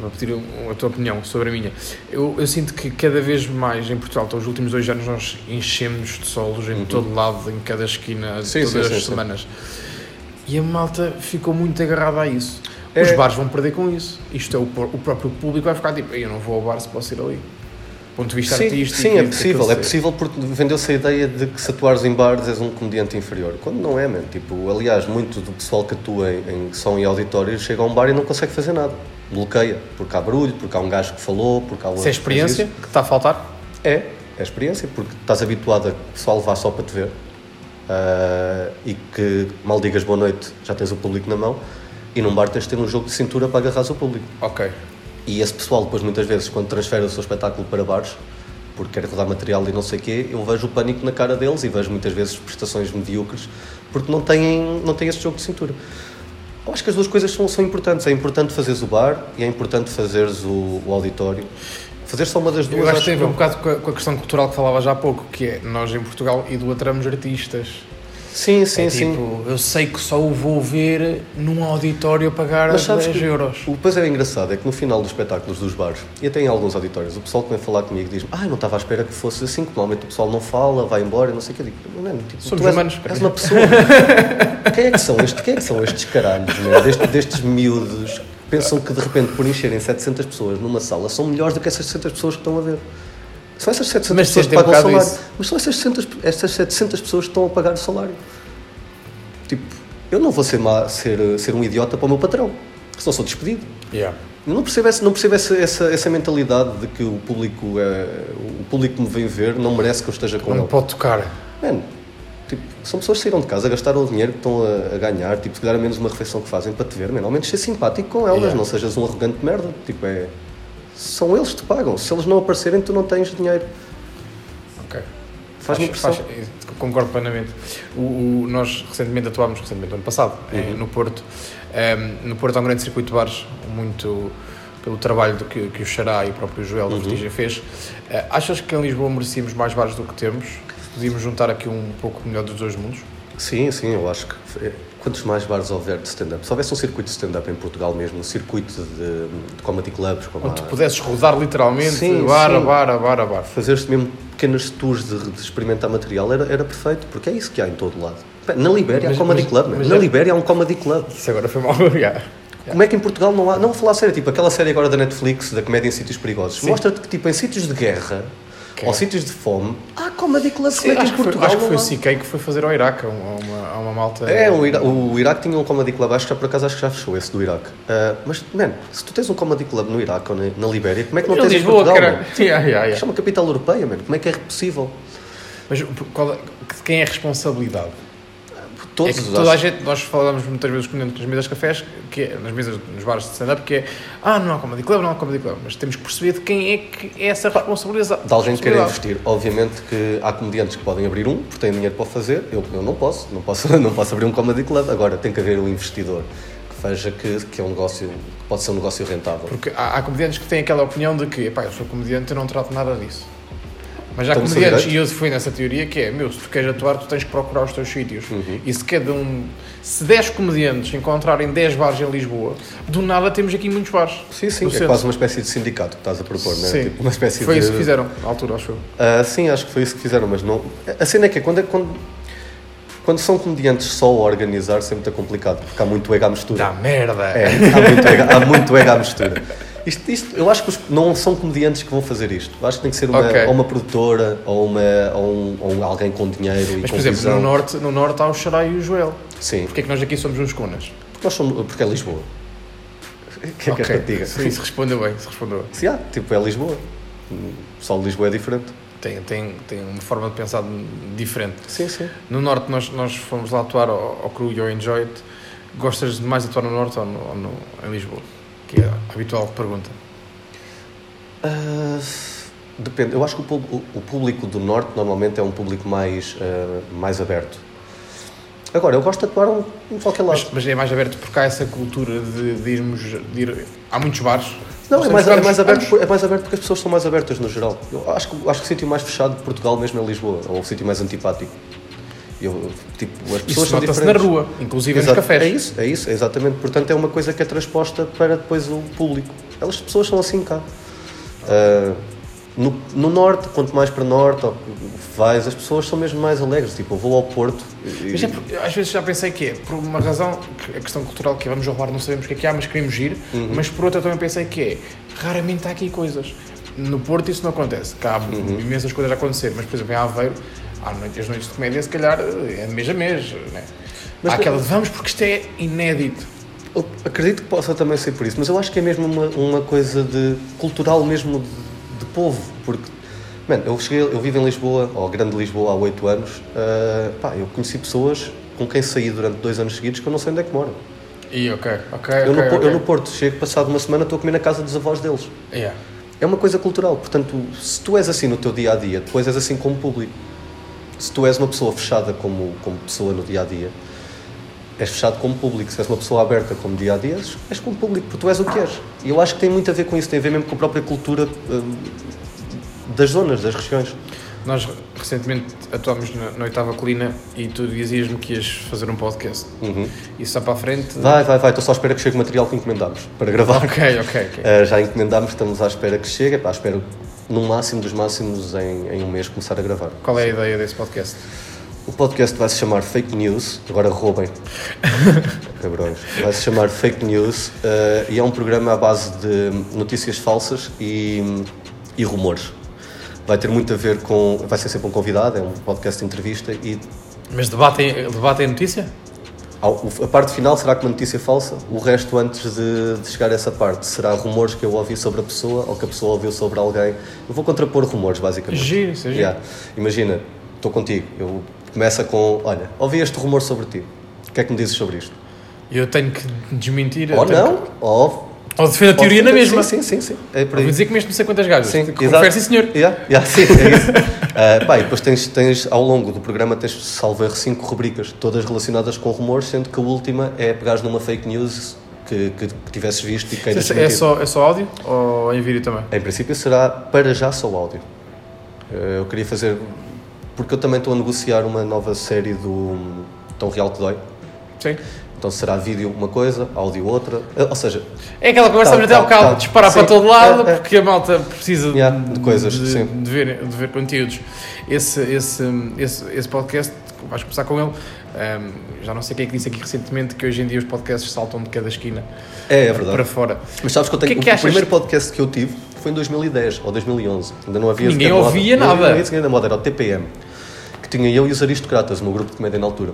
Speaker 1: para pedir a tua opinião sobre a minha. Eu, eu sinto que cada vez mais em Portugal, então, os últimos dois anos, nós enchemos de solos em todo lado, em cada esquina,
Speaker 2: Uhum. Sim,
Speaker 1: todas
Speaker 2: sim,
Speaker 1: as
Speaker 2: sim, sim.
Speaker 1: semanas. E a malta ficou muito agarrada a isso. Os
Speaker 2: É.
Speaker 1: bares vão perder com isso. Isto é, o, o próprio público vai ficar tipo, eu não vou ao bar se posso ir ali. Ponto de vista
Speaker 2: Sim,
Speaker 1: artístico.
Speaker 2: sim, é possível. É possível porque vendeu-se a ideia de que se atuares em bares és um comediante inferior. Quando não é, man. Tipo, aliás, muito do pessoal que atua em, em som e auditórios chega a um bar e não consegue fazer nada. Bloqueia. Porque há barulho, porque há um gajo que falou, porque há outro
Speaker 1: Se é experiência que está a faltar.
Speaker 2: É, é experiência, porque estás habituado a o pessoal levar só para te ver. uh, e que mal digas boa noite já tens o público na mão e num bar tens de ter um jogo de cintura para agarrar o público.
Speaker 1: Ok.
Speaker 2: E esse pessoal depois muitas vezes quando transfere o seu espetáculo para bares porque quer rodar material e não sei o quê, eu vejo o pânico na cara deles e vejo muitas vezes prestações medíocres porque não têm, não têm esse jogo de cintura. Eu acho que as duas coisas são, são importantes. É importante fazeres o bar e é importante fazeres o, o auditório. Fazer só uma das duas.
Speaker 1: Eu acho que tem a ver um bocado com a, com a questão cultural que falava já há pouco, que é nós em Portugal idolatramos artistas.
Speaker 2: Sim, sim,
Speaker 1: é
Speaker 2: sim.
Speaker 1: Tipo, eu sei que só o vou ver num auditório a pagar Mas 10 que, euros.
Speaker 2: O que é engraçado é que no final dos espetáculos dos bares, e até em alguns auditórios, o pessoal que vem falar comigo diz ah, não estava à espera que fosse assim, que normalmente o pessoal não fala, vai embora, não sei o que. Eu digo, mano, tipo,
Speaker 1: Somos tu és, humanos.
Speaker 2: És uma pessoa. quem, é que são estes, quem é que são estes caralhos, Deste, destes miúdos que pensam que de repente por encherem 700 pessoas numa sala são melhores do que essas 700 pessoas que estão a ver. São essas 700 mas pessoas que pagam o salário. Isso. Mas são essas 700, essas 700 pessoas que estão a pagar o salário. Tipo, eu não vou ser, má, ser, ser um idiota para o meu patrão, senão sou despedido.
Speaker 1: Yeah.
Speaker 2: Eu não percebo, essa, não percebo essa, essa, essa mentalidade de que o público, é, o público que me vem ver não merece que eu esteja com
Speaker 1: não
Speaker 2: ele.
Speaker 1: Não pode tocar.
Speaker 2: Man, tipo, são pessoas que saíram de casa, gastaram o dinheiro que estão a, a ganhar, tipo, se calhar a menos uma refeição que fazem para te ver, man, ao menos ser simpático com elas, yeah. não sejas um arrogante merda. Tipo, é, são eles que te pagam. Se eles não aparecerem, tu não tens dinheiro.
Speaker 1: Ok. Faz-me impressão. Faz, concordo plenamente. O, o, nós recentemente atuámos, recentemente, ano passado, uhum. no Porto. Um, no Porto há um grande circuito de bares, muito pelo trabalho do que, que o Xará e o próprio Joel uhum. Vertigem fez. Uh, achas que em Lisboa merecíamos mais bares do que temos? Podíamos juntar aqui um pouco melhor dos dois mundos?
Speaker 2: Sim, sim, eu acho que quantos mais bares houver de stand-up, se houvesse um circuito de stand-up em Portugal mesmo, um circuito de, de comedy clubs,
Speaker 1: como Onde tu pudesses rodar literalmente, sim, bar, sim. a bar, a bar, a bar.
Speaker 2: Fazer-se mesmo pequenas tours de, de, experimentar material era, era perfeito, porque é isso que há em todo lado. Na Libéria há comedy mas, club, mas na é... Libéria há um comedy club.
Speaker 1: Isso agora foi mal yeah.
Speaker 2: Como é que em Portugal não há. Não vou falar sério, tipo aquela série agora da Netflix, da comédia em sítios perigosos, mostra-te que tipo em sítios de guerra Okay. Ou sítios de fome. Ah, comedy club,
Speaker 1: Sim, acho, que foi, acho que foi o CK que foi fazer ao Iraque, a uma, a uma malta.
Speaker 2: É, o, Ira o Iraque tinha um comedy club, acho que já por acaso acho que já fechou esse do Iraque. Uh, mas, man, se tu tens um comedy club no Iraque ou na, na Libéria, como é que não tens Lisboa, em Portugal? Cara...
Speaker 1: Yeah, yeah, yeah.
Speaker 2: é uma capital europeia, man. como é que é possível?
Speaker 1: Mas qual, quem é a responsabilidade?
Speaker 2: Todos
Speaker 1: é que toda a gente, nós falamos muitas vezes nas mesas de cafés, que é, nas mesas, nos bares de stand-up, que é ah, não há comedy club, não há comedy club, mas temos que perceber de quem é que é essa responsabilidade.
Speaker 2: De alguém que quer investir. Obviamente que há comediantes que podem abrir um, porque têm dinheiro para o fazer, eu, eu não posso, não posso, não posso abrir um comedy club, agora tem que haver um investidor que veja que, que é um negócio, que pode ser um negócio rentável.
Speaker 1: Porque há, há comediantes que têm aquela opinião de que, pá, eu sou comediante e não trato nada disso. Mas há comediantes, e eu fui nessa teoria, que é, meu, se tu queres atuar, tu tens que procurar os teus sítios. Uhum. E se cada um, se 10 comediantes encontrarem 10 bares em Lisboa, do nada temos aqui muitos bares.
Speaker 2: Sim, sim, é centro. quase uma espécie de sindicato que estás a propor, não é?
Speaker 1: Sim.
Speaker 2: Tipo uma espécie
Speaker 1: foi
Speaker 2: de...
Speaker 1: isso que fizeram, na altura, acho eu.
Speaker 2: Uh, sim, acho que foi isso que fizeram, mas não... A cena é que é quando, é, quando, quando são comediantes só a organizar, sempre é complicado, porque há muito ego à mistura.
Speaker 1: Dá merda!
Speaker 2: É, há muito ego, há muito ego à mistura. Isto, isto, eu acho que não são comediantes que vão fazer isto. Eu acho que tem que ser uma, okay. ou uma produtora ou, uma, ou, um, ou alguém com dinheiro
Speaker 1: Mas,
Speaker 2: e
Speaker 1: por exemplo, visão. no norte, no norte há o Xará e o Joel.
Speaker 2: Sim.
Speaker 1: Porquê é que nós aqui somos uns conas?
Speaker 2: Porque, nós somos, porque é Lisboa.
Speaker 1: O que é okay. que é diga? Sim, se respondeu bem, se respondeu
Speaker 2: Sim, ah, tipo, é Lisboa. O sol de Lisboa é diferente.
Speaker 1: Tem, tem, tem uma forma de pensar diferente.
Speaker 2: Sim, sim.
Speaker 1: No Norte, nós, nós fomos lá atuar ao, ao Cru e ao Enjoy It. Gostas de mais atuar no Norte ou, no, ou no, em Lisboa? Que é a habitual pergunta.
Speaker 2: Uh, depende. Eu acho que o, o, público do Norte normalmente é um público mais, uh, mais aberto. Agora, eu gosto de atuar em qualquer lado.
Speaker 1: Mas, mas, é mais aberto porque há essa cultura de, de irmos. De ir, há muitos bares.
Speaker 2: Não, é mais, é, mais aberto, é mais aberto porque as pessoas são mais abertas no geral. Eu acho, que, acho que o sítio mais fechado de Portugal mesmo é Lisboa, ou o sítio mais antipático. Eu, tipo, as pessoas
Speaker 1: isso nota-se na rua, inclusive Exato. nos cafés.
Speaker 2: É isso, é isso, é exatamente. Portanto, é uma coisa que é transposta para depois o público. Elas, as pessoas são assim cá. Uh, no, no, norte, quanto mais para norte vais, as pessoas são mesmo mais alegres. Tipo, eu vou ao Porto.
Speaker 1: E... É às vezes já pensei que é por uma razão, a questão cultural que é, vamos ao bar, não sabemos o que é que há, mas queremos ir. Uhum. Mas por outra também pensei que é raramente há aqui coisas. No Porto isso não acontece. Cá há uhum. imensas coisas a acontecer, mas por exemplo em Aveiro, à noite, as noites de comédia, se calhar é de mês a mês. Né? Mas há aquela de vamos porque isto é inédito.
Speaker 2: Eu acredito que possa também ser por isso, mas eu acho que é mesmo uma, uma coisa de cultural mesmo de, de povo, porque Mano, eu, cheguei, eu vivo em Lisboa, ou Grande Lisboa, há 8 anos. Uh, pá, eu conheci pessoas com quem saí durante dois anos seguidos que eu não sei onde é que moram.
Speaker 1: E ok, ok,
Speaker 2: eu,
Speaker 1: ok.
Speaker 2: no,
Speaker 1: ok.
Speaker 2: eu no Porto, chego passado uma semana, estou a comer na casa dos avós deles.
Speaker 1: Yeah.
Speaker 2: É uma coisa cultural, portanto, se tu és assim no teu dia a dia, depois és assim como público. Se tu és uma pessoa fechada como, como pessoa no dia a dia, és fechado como público. Se és uma pessoa aberta como dia a dia, és, como público, porque tu és o que és. E eu acho que tem muito a ver com isso, tem a ver mesmo com a própria cultura hum, das zonas, das regiões.
Speaker 1: Nós recentemente atuámos na, na oitava colina e tu dizias-me que ias fazer um podcast.
Speaker 2: Uhum.
Speaker 1: Isso está para a frente?
Speaker 2: Vai, vai, vai, estou só à espera que chegue o material que encomendámos para gravar.
Speaker 1: Ok, ok, ok.
Speaker 2: Uh, já encomendámos, estamos à espera que chegue, Epá, espero no máximo dos máximos em, em um mês começar a gravar.
Speaker 1: Qual é a ideia desse podcast?
Speaker 2: O podcast vai se chamar Fake News, agora roubem. Cabrões. Vai se chamar Fake News uh, e é um programa à base de notícias falsas e, e rumores. Vai ter muito a ver com. Vai ser sempre um convidado, é um podcast de entrevista e
Speaker 1: Mas debatem, debatem notícia?
Speaker 2: A parte final será com uma notícia falsa, o resto antes de, de chegar a essa parte será rumores que eu ouvi sobre a pessoa ou que a pessoa ouviu sobre alguém. Eu vou contrapor rumores, basicamente.
Speaker 1: Giro, isso é giro.
Speaker 2: Yeah. Imagina, estou contigo, eu começa com, olha, ouvi este rumor sobre ti. O que é que me dizes sobre isto?
Speaker 1: Eu tenho que desmentir.
Speaker 2: Ou não,
Speaker 1: que-
Speaker 2: ou...
Speaker 1: Ou defender a teoria na mesma.
Speaker 2: Sim, sim, sim. sim. É aí.
Speaker 1: dizer que comeste não sei quantas gajas.
Speaker 2: Sim,
Speaker 1: Confere, sim, senhor.
Speaker 2: Yeah, yeah, sim, é isso. uh, pá, e depois tens, tens, ao longo do programa, tens, salvo erro, cinco rubricas, todas relacionadas com rumores, sendo que a última é pegares numa fake news que, que, que tivesses visto e queiras
Speaker 1: É
Speaker 2: desmentir.
Speaker 1: só, é só áudio ou em vídeo também?
Speaker 2: Em princípio será para já só áudio. Eh, Eu queria fazer. Porque eu também estou a negociar uma nova série do Tão Real que Dói.
Speaker 1: Sim.
Speaker 2: Então será vídeo uma coisa, áudio outra. Eh, Ou seja,
Speaker 1: É aquela conversa
Speaker 2: Tá,
Speaker 1: até
Speaker 2: tá,
Speaker 1: bocado, disparar
Speaker 2: Sim,
Speaker 1: para todo lado,
Speaker 2: é, é.
Speaker 1: porque a malta precisa
Speaker 2: Yeah, de coisas,
Speaker 1: de,
Speaker 2: sim.
Speaker 1: de ver, de ver conteúdos. Esse, esse, esse, esse podcast, vais começar com ele. ehm, já não sei quem é que disse aqui recentemente que hoje em dia os podcasts saltam de cada esquina
Speaker 2: é, é
Speaker 1: para
Speaker 2: verdade.
Speaker 1: fora.
Speaker 2: Mas sabes que eu tenho.
Speaker 1: O que é que
Speaker 2: o
Speaker 1: achas?
Speaker 2: primeiro podcast que eu tive foi em 2010 ou 2011. Ainda não havia.
Speaker 1: Ninguém
Speaker 2: sequer moda.
Speaker 1: ouvia
Speaker 2: Não
Speaker 1: nada.
Speaker 2: havia moda, era o TPM. Que tinha eu e os aristocratas, o meu grupo de comédia na altura.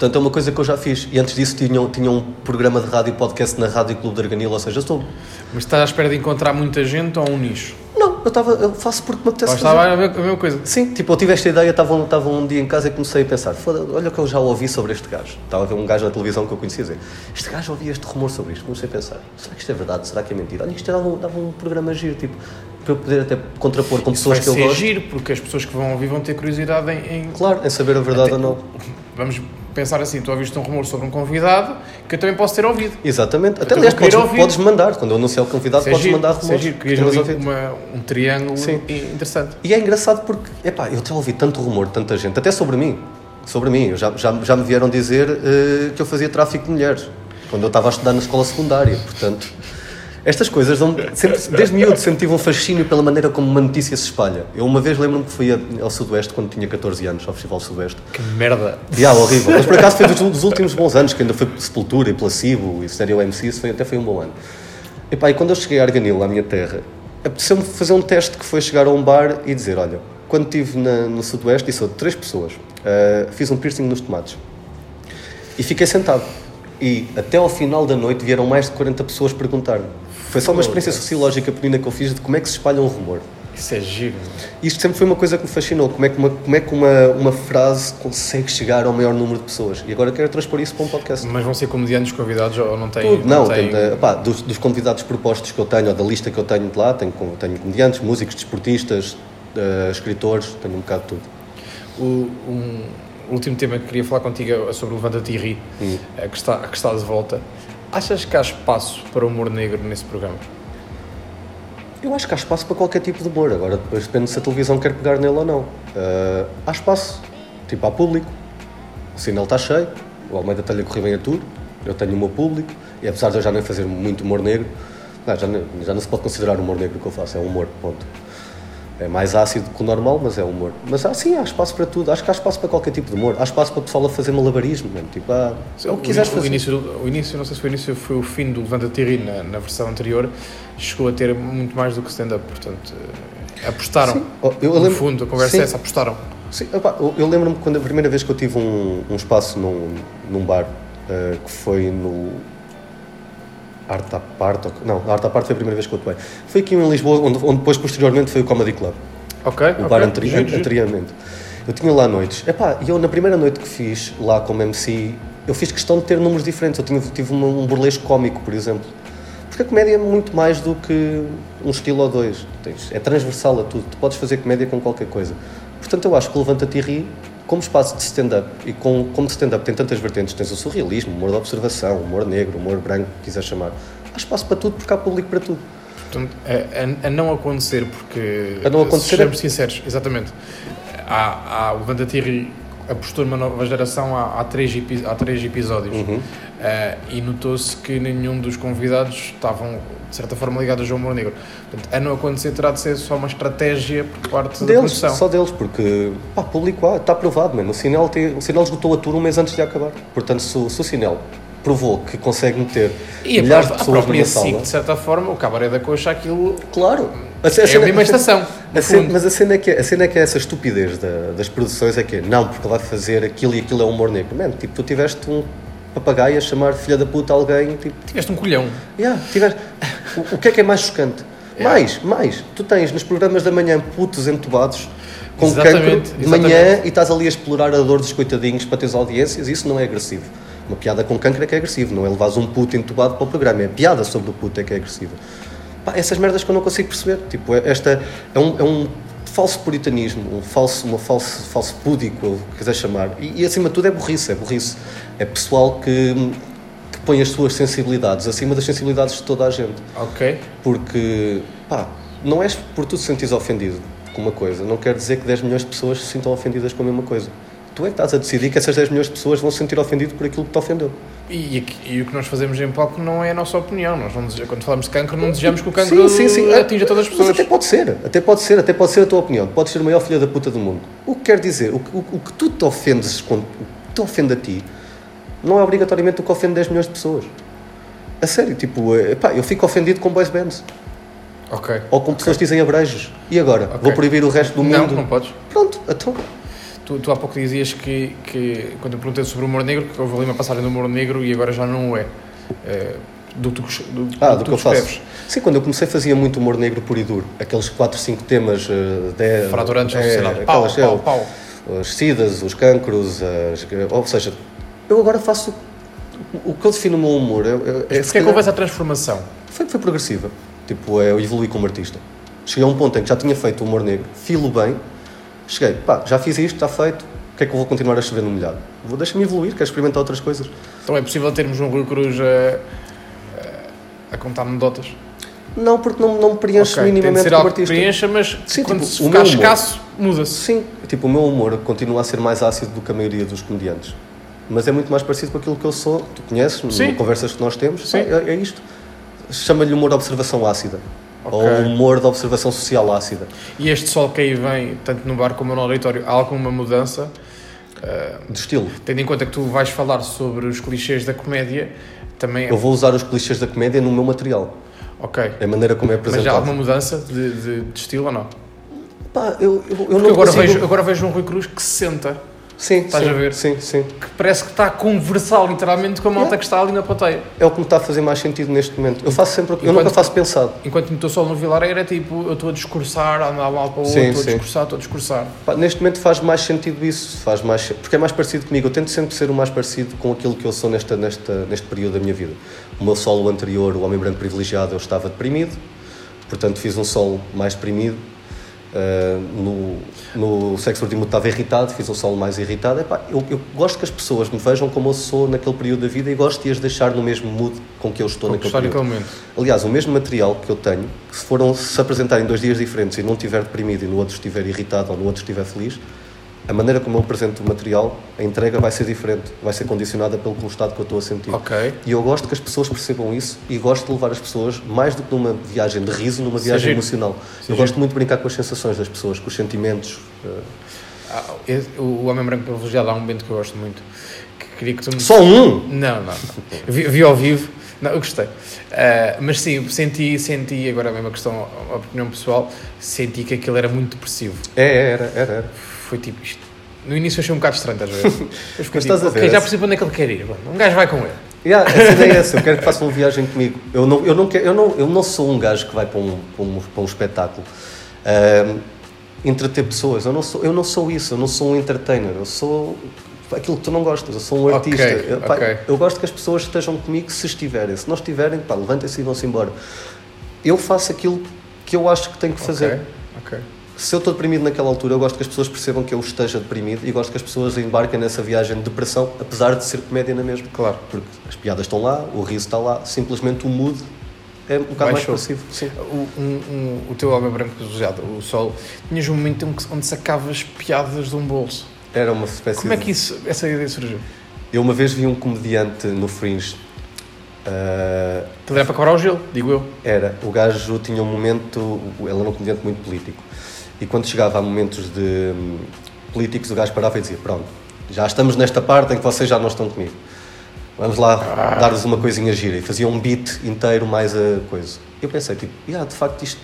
Speaker 2: Portanto, é uma coisa que eu já fiz. E antes disso tinha, tinha um programa de rádio podcast na Rádio Clube de Arganil, ou seja, estou
Speaker 1: Mas estás à espera de encontrar muita gente ou um nicho?
Speaker 2: Não, eu, estava, eu faço porque me apetece
Speaker 1: estava a a mesma coisa?
Speaker 2: Sim, tipo, eu tive esta ideia, estava, um- estava um dia em casa e comecei a pensar, olha o que eu já ouvi sobre este gajo. Estava a ver um gajo na televisão que eu conhecia dizer, este gajo ouvia este rumor sobre isto. Comecei a pensar, será que isto é verdade? Será que é mentira? Olha, isto dava um, dava um programa giro, tipo, para eu poder até contrapor com pessoas que eu
Speaker 1: ser
Speaker 2: gosto.
Speaker 1: giro, porque as pessoas que vão ouvir vão ter curiosidade em... em-
Speaker 2: Claro, em saber a verdade
Speaker 1: Até-
Speaker 2: ou não.
Speaker 1: Vamos pensar assim, tu ouviste um rumor sobre um convidado que eu também posso ter ouvido.
Speaker 2: Exatamente. Até aliás, podes,
Speaker 1: ouvir.
Speaker 2: podes mandar, quando eu anunciar o convidado,
Speaker 1: é
Speaker 2: podes mandar rumores.
Speaker 1: giro,
Speaker 2: que
Speaker 1: ouvir uma, um triângulo
Speaker 2: Sim.
Speaker 1: interessante.
Speaker 2: E é engraçado porque, epá, eu até ouvi tanto rumor de tanta gente, até sobre mim. Sobre mim. Já, já, já me vieram dizer eh, que eu fazia tráfico de mulheres. Quando eu estava a estudar na escola secundária. Portanto, estas coisas, dão sempre, desde miúdo, sempre tive um fascínio pela maneira como uma notícia se espalha. Eu uma vez lembro-me que fui ao Sudoeste quando tinha 14 anos, ao Festival Sudoeste.
Speaker 1: Que merda.
Speaker 2: Diabo, horrível. Mas por acaso foi dos, últimos bons anos, que ainda foi Sepultura e Placebo e Stereo MC, isso foi, até foi um bom ano. E pá, e quando eu cheguei a Arganil, à minha terra, apeteceu-me fazer um teste que foi chegar a um bar e dizer, olha, quando estive na- no Sudoeste, e sou de três pessoas, ah, fiz um piercing nos tomates. E fiquei sentado. E até ao final da noite vieram mais de 40 pessoas perguntar-me. Foi só uma experiência sociológica pequenina que eu fiz de como é que se espalha um rumor.
Speaker 1: Isso é giro.
Speaker 2: Isto sempre foi uma coisa que me fascinou, como é que uma, como é que uma, uma frase consegue chegar ao maior número de pessoas. E agora quero transpor isso para um podcast.
Speaker 1: Mas vão ser comediantes convidados ou não têm?
Speaker 2: Tudo. Não,
Speaker 1: têm-
Speaker 2: tem, pá, dos, dos convidados propostos que eu tenho, ou da lista que eu tenho de lá, tenho, tenho comediantes, músicos, desportistas, eh, escritores, tenho um bocado de tudo.
Speaker 1: O, um, último tema que queria falar contigo é sobre o Levanta-te e Ri,
Speaker 2: Hum.
Speaker 1: eh, que, está, que está de volta. Achas que há espaço para humor negro nesse programa?
Speaker 2: Eu acho que há espaço para qualquer tipo de humor, agora depois depende se a televisão quer pegar nele ou não. Eh, há espaço, tipo, há público, o sinal está cheio, o Almeida está-lhe a correr bem a tudo, eu tenho o meu público, e apesar de eu já nem fazer muito humor negro, não, já, já não se pode considerar humor negro o que eu faço, é humor, ponto. É mais ácido que o normal, mas é humor. Mas ah, sim, há espaço para tudo, acho que há espaço para qualquer tipo de humor, há espaço para o pessoal a fazer malabarismo, mesmo. tipo, ah, é o que quiseres
Speaker 1: o,
Speaker 2: fazer.
Speaker 1: início, do- o início, não sei se foi o início, foi o fim do Levanta-te e Ri na, na versão anterior, chegou a ter muito mais do que stand-up, portanto, eh, apostaram.
Speaker 2: Sim, eu
Speaker 1: no
Speaker 2: lembro-
Speaker 1: fundo, a conversa
Speaker 2: sim.
Speaker 1: é essa, apostaram.
Speaker 2: Sim, opá, eu, lembro-me quando a primeira vez que eu tive um, um espaço num, num bar, eh, que foi no Arte à Parte, não, Arte à Parte foi a primeira vez que eu atuei. Foi aqui em Lisboa, onde, onde depois posteriormente foi o Comedy Club.
Speaker 1: Ok,
Speaker 2: o
Speaker 1: ok.
Speaker 2: bar anteri-
Speaker 1: Giro, giro.
Speaker 2: anteriormente. Eu tinha lá noites. Epá, e eu na primeira noite que fiz lá como MC, eu fiz questão de ter números diferentes. Eu tinha, tive uma- um burlesco cómico, por exemplo. Porque a comédia é muito mais do que um estilo ou dois. É transversal a tudo. Tu podes fazer comédia com qualquer coisa. Portanto, eu acho que o Levanta-te e Ri, como espaço de stand-up, e com, como stand-up tem tantas vertentes, tens o surrealismo, humor de observação, humor negro, humor branco, o que quiser chamar. Há espaço para tudo, porque há público para tudo.
Speaker 1: Portanto, a, a- a não acontecer, porque.
Speaker 2: A não acontecer
Speaker 1: Sejamos
Speaker 2: é-
Speaker 1: sinceros, exatamente. Há, há, o Vanda Thierry apostou numa nova geração há, há, três, há três episódios.
Speaker 2: Uhum.
Speaker 1: Eh, e notou-se que nenhum dos convidados estavam, de certa forma, ligados ao humor negro. Portanto, a não acontecer terá de ser só uma estratégia por parte da
Speaker 2: Deles,
Speaker 1: produção.
Speaker 2: só deles, porque pá, público há, está provado, mano. O Sinel, tem, o Sinel esgotou a tour um mês antes de acabar. Portanto, se, o- se o Sinel provou que consegue meter
Speaker 1: E a,
Speaker 2: milhares de
Speaker 1: a
Speaker 2: pessoas
Speaker 1: própria
Speaker 2: numa sala.
Speaker 1: De certa forma, o Cabaré da Coxa, aquilo
Speaker 2: Claro. A,
Speaker 1: é
Speaker 2: cena-
Speaker 1: a mesma estação.
Speaker 2: a cena- mas a cena, é que, a cena é que é essa estupidez da- das produções é que é, não, porque vai fazer aquilo e aquilo é humor negro. Mano, tipo, tu tiveste um papagaio a chamar filha da puta a alguém, tipo,
Speaker 1: Tiveste um colhão.
Speaker 2: Yeah, tiveste- o, o que é que é mais chocante?
Speaker 1: Yeah.
Speaker 2: Mais, mais. Tu tens nos programas da manhã putos entubados com
Speaker 1: Exatamente,
Speaker 2: cancro de
Speaker 1: exatamente.
Speaker 2: manhã e estás ali a explorar a dor dos coitadinhos para teres audiências, isso não é agressivo. Uma piada com cancro é que é agressivo, não é levares um puto entubado para o programa, é a piada sobre o puto é que é agressiva. Pá, essas merdas que eu não consigo perceber. Tipo, é- esta é um, é um falso puritanismo, um falso, uma falso, falso púdico, ou o que quiser chamar. E, e acima de tudo é burrice, é burrice. É pessoal que, que põe as suas sensibilidades acima das sensibilidades de toda a gente.
Speaker 1: Ok.
Speaker 2: Porque, pá, não és por tu te sentires ofendido com uma coisa, não quer dizer que 10 milhões de pessoas se sintam ofendidas com a mesma coisa. Tu é que estás a decidir que essas 10 milhões de pessoas vão se sentir ofendidas por aquilo que te ofendeu.
Speaker 1: E, aqui- e o que nós fazemos em palco não é a nossa opinião. Nós não quando falamos de cancro, não desejamos que o cancro
Speaker 2: Sim, sim, sim.
Speaker 1: atinja todas as
Speaker 2: Mas
Speaker 1: pessoas.
Speaker 2: até pode ser, até pode ser, até pode ser a tua opinião. Podes ser a maior filha da puta do mundo. O que quer dizer, o que, o, o que tu te ofendes, quando, o que te ofende a ti, não é obrigatoriamente o que ofende 10 milhões de pessoas. A sério, tipo, eh, pá, eu fico ofendido com boys bands.
Speaker 1: Ok.
Speaker 2: Ou com pessoas que dizem abrejos. E agora?
Speaker 1: Ok.
Speaker 2: Vou proibir o resto do
Speaker 1: Não,
Speaker 2: mundo?
Speaker 1: não podes.
Speaker 2: Pronto, então.
Speaker 1: Tu, tu há pouco dizias que, que, quando eu perguntei sobre o humor negro, que houve ali uma passagem do humor negro e agora já não é. Eh, do, que tu- do,
Speaker 2: Ah,
Speaker 1: do
Speaker 2: do que eu faço. Sim, quando eu comecei fazia muito humor negro puro e duro. Aqueles 4, 5 temas. eh, de,
Speaker 1: Fraturantes
Speaker 2: é.
Speaker 1: Pau,
Speaker 2: aquelas,
Speaker 1: pau,
Speaker 2: é,
Speaker 1: pau.
Speaker 2: As sidas, os cancros, as, ou seja, eu agora faço. O que eu defino o meu humor é, é, é,
Speaker 1: porquê é que houve essa transformação?
Speaker 2: foi, foi progressiva. Tipo, é, eu evolui como artista. Cheguei a um ponto em que já tinha feito o humor negro, filo bem, cheguei, pá, já fiz isto, está feito, o que é que eu vou continuar a chover no molhado? Vou deixar-me evoluir, quero experimentar outras coisas.
Speaker 1: Então é possível termos um Rui Cruz a, a, contar anedotas?
Speaker 2: Não, porque não, não me preenche
Speaker 1: Ok, tem de
Speaker 2: minimamente como artista.
Speaker 1: preencha, mas
Speaker 2: Sim,
Speaker 1: quando
Speaker 2: tipo,
Speaker 1: se ficar escasso, muda-se.
Speaker 2: Sim, tipo, o meu humor continua a ser mais ácido do que a maioria dos comediantes. Mas é muito mais parecido com aquilo que eu sou, tu conheces,
Speaker 1: Sim.
Speaker 2: conversas que nós temos,
Speaker 1: Sim.
Speaker 2: é, é isto. Chama-lhe humor de observação ácida.
Speaker 1: Ok.
Speaker 2: Ou humor de observação social ácida.
Speaker 1: E este sol que aí vem, tanto no bar como no auditório, há alguma mudança?
Speaker 2: De estilo.
Speaker 1: Tendo em conta que tu vais falar sobre os clichês da comédia, também é.
Speaker 2: Eu vou usar os clichês da comédia no meu material.
Speaker 1: Ok.
Speaker 2: É a maneira como é
Speaker 1: Mas já há
Speaker 2: apresentado.
Speaker 1: alguma mudança de, de, de estilo ou não?
Speaker 2: Pá, eu, eu, eu não
Speaker 1: agora,
Speaker 2: consigo...
Speaker 1: vejo, agora vejo um Rui Cruz que se senta,
Speaker 2: Sim,
Speaker 1: Estás
Speaker 2: sim,
Speaker 1: a ver?
Speaker 2: Sim, sim.
Speaker 1: que parece que está a conversar literalmente com a malta
Speaker 2: Yeah.
Speaker 1: que está ali na plateia.
Speaker 2: É o que me está a fazer mais sentido neste momento. Eu faço sempre... Eu
Speaker 1: Enquanto-
Speaker 2: nunca faço pensado.
Speaker 1: Enquanto no teu sol no Vilar era tipo, eu estou a discursar, a andar mal para o outro, estou a discursar, estou a discursar.
Speaker 2: Pá, neste momento faz mais sentido isso, faz mais, porque é mais parecido comigo. Eu tento sempre ser o mais parecido com aquilo que eu sou nesta, nesta, neste período da minha vida. O meu solo anterior, o Homem Branco Privilegiado, eu estava deprimido, portanto fiz um solo mais deprimido. Uh, no, no Sexo Último estava irritado, fiz um solo mais irritado. Epá, eu, eu gosto que as pessoas me vejam como eu sou naquele período da vida e gosto de as deixar no mesmo mood com que eu estou naquele período. Aliás, o mesmo material que eu tenho, que se foram se apresentar em dois dias diferentes e num estiver deprimido e no outro estiver irritado ou no outro estiver feliz, a maneira como eu apresento o material, a entrega vai ser diferente, vai ser condicionada pelo estado que eu estou a sentir.
Speaker 1: Ok.
Speaker 2: E eu gosto que as pessoas percebam isso e gosto de levar as pessoas, mais do que numa viagem de riso, numa viagem
Speaker 1: giro.
Speaker 2: emocional.
Speaker 1: É
Speaker 2: eu gosto muito de brincar com as sensações das pessoas, com os sentimentos. eh,
Speaker 1: Ah, o Homem Branco Privilegiado há um momento que eu gosto muito. Que queria que tu me...
Speaker 2: Só um!
Speaker 1: Não, não. não. Vi, vi ao vivo. Não, eu gostei. Ah, mas sim, senti, senti, agora é a questão, a opinião pessoal, senti que aquilo era muito depressivo.
Speaker 2: É, é, era, era, era.
Speaker 1: Foi tipo isto. No início achei um bocado estranho, estás a ver?
Speaker 2: Mas estás
Speaker 1: tipo,
Speaker 2: a ver,
Speaker 1: ok, já para onde é que ele quer ir. Um gajo vai com ele.
Speaker 2: Yeah, a cena é essa, eu quero que façam uma viagem comigo. Eu não, eu não, quero, eu não, eu não sou um gajo que vai para um, para um, para um espetáculo. Ahm, entreter pessoas. Eu não sou, eu não sou isso, eu não sou um entertainer, eu sou aquilo que tu não gostas, eu sou um artista. Eu, pá,
Speaker 1: ok.
Speaker 2: eu gosto que as pessoas estejam comigo se estiverem. Se não estiverem, pá, levantem-se e vão-se embora. Eu faço aquilo que eu acho que tenho que fazer.
Speaker 1: Ok, ok.
Speaker 2: Se eu estou deprimido naquela altura, eu gosto que as pessoas percebam que eu esteja deprimido e gosto que as pessoas embarquem nessa viagem de depressão, apesar de ser comédia na mesma.
Speaker 1: Claro.
Speaker 2: Porque as piadas estão lá, o riso está lá, simplesmente o mood é um bocado mais passivo. Sim.
Speaker 1: O, um- um- o teu álbum branco esojado, o sol, tinhas um momento onde sacavas piadas de um bolso.
Speaker 2: Era uma espécie
Speaker 1: Como é que isso, essa ideia surgiu?
Speaker 2: Eu uma vez vi um comediante no Fringe.
Speaker 1: Aquilo era para quebrar o gelo, digo eu.
Speaker 2: era, o gajo tinha um momento, ele era um comediante muito político. E quando chegava a momentos de hum, políticos, o gajo parava e dizia: Pronto, já estamos nesta parte em que vocês já não estão comigo. Vamos lá dar-vos uma coisinha gira. E fazia um beat inteiro mais a coisa. Eu pensei, tipo, yeah, de facto isto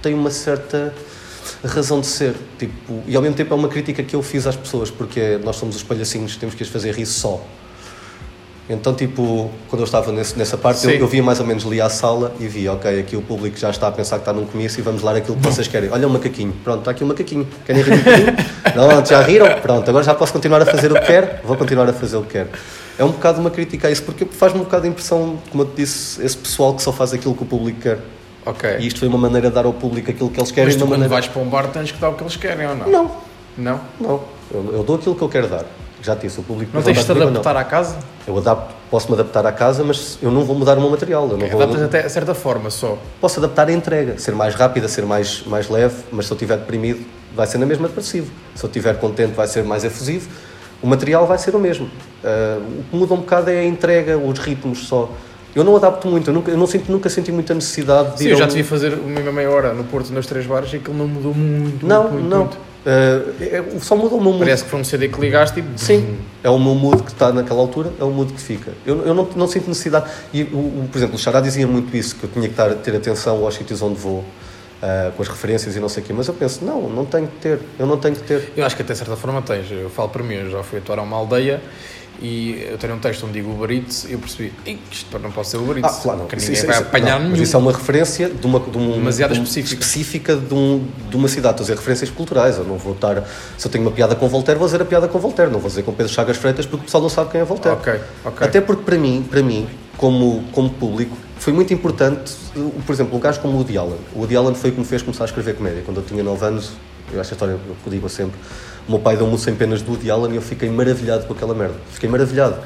Speaker 2: tem uma certa razão de ser. Tipo, e ao mesmo tempo é uma crítica que eu fiz às pessoas, porque nós somos os palhacinhos, temos que as fazer rir só. Então, tipo, quando eu estava nesse- nessa parte, eu, eu via mais ou menos ali à sala e via, ok, aqui o público já está a pensar que está num comício e vamos lá aquilo que vocês querem. Olha o macaquinho. Pronto, está aqui o macaquinho. Querem rir um bocadinho? Não, já riram? Pronto, agora já posso continuar a fazer o que quero? Vou continuar a fazer o que quero. É um bocado uma crítica a isso, porque faz-me um bocado a impressão, como eu te disse, esse pessoal que só faz aquilo que o público quer.
Speaker 1: Ok.
Speaker 2: E isto foi uma maneira de dar ao público aquilo que eles querem.
Speaker 1: Mas tu quando
Speaker 2: maneira...
Speaker 1: vais para um bar tens que dar o que eles querem ou não?
Speaker 2: Não,
Speaker 1: Não?
Speaker 2: não. Eu, eu dou aquilo que eu quero dar. Já disse, o público
Speaker 1: Não tens de te adaptar à casa?
Speaker 2: Eu adapto, posso-me adaptar à casa, mas eu não vou mudar o meu material. Eu não vou,
Speaker 1: Adaptas até a certa forma só.
Speaker 2: Posso adaptar a entrega, ser mais rápida, ser mais, mais leve, mas se eu estiver deprimido, vai ser na mesma depressivo. Se eu estiver contente, vai ser mais efusivo. O material vai ser o mesmo. Ah, o que muda um bocado é a entrega, os ritmos só. Eu não adapto muito, eu nunca, eu não sinto, nunca senti muita necessidade de
Speaker 1: Sim, eu já
Speaker 2: um-
Speaker 1: te vi fazer uma meia hora no Porto, nos três bares, e aquilo não mudou muito.
Speaker 2: Não,
Speaker 1: muito, muito,
Speaker 2: não.
Speaker 1: muito.
Speaker 2: É- só muda o meu mood.
Speaker 1: Parece que foi um CD que ligaste e.
Speaker 2: Sim, é o meu mood que está naquela altura, é o mood que fica. Eu, eu não, não sinto necessidade. E, o, o- por exemplo, o Xará dizia muito isso, que eu tinha que estar, ter atenção aos sítios onde vou, ah, com as referências e não sei o quê. Mas eu penso, não, não tenho que ter, eu não tenho que ter.
Speaker 1: Eu acho que até certa forma tens. Eu falo para mim, eu já fui atuar a uma aldeia e eu tenho um texto onde digo Uber Eats e eu percebi, "Ih, isto não pode ser Uber Eats,
Speaker 2: Ah, claro, não.
Speaker 1: ninguém
Speaker 2: isso-
Speaker 1: vai
Speaker 2: isso-
Speaker 1: apanhar
Speaker 2: não. Mas isso é uma referência de uma, de um,
Speaker 1: Demasiado
Speaker 2: de um-
Speaker 1: específica.
Speaker 2: específica de, um, de uma cidade. Estou a dizer referências culturais. Eu não vou estar. Se eu tenho uma piada com Voltaire, vou dizer a piada com Voltaire. Não vou dizer com Pedro Chagas Freitas porque o pessoal não sabe quem é Voltaire.
Speaker 1: Ok, ok.
Speaker 2: Até porque para mim, para mim como, como público, foi muito importante, uh, por exemplo, um gajo como o Woody Allen. O Woody Allen foi o que me fez começar a escrever comédia. Quando eu tinha 9 anos, eu acho a história que eu digo sempre, o meu pai deu-me o 100 penas do Woody Allen e eu fiquei maravilhado com aquela merda. Fiquei maravilhado.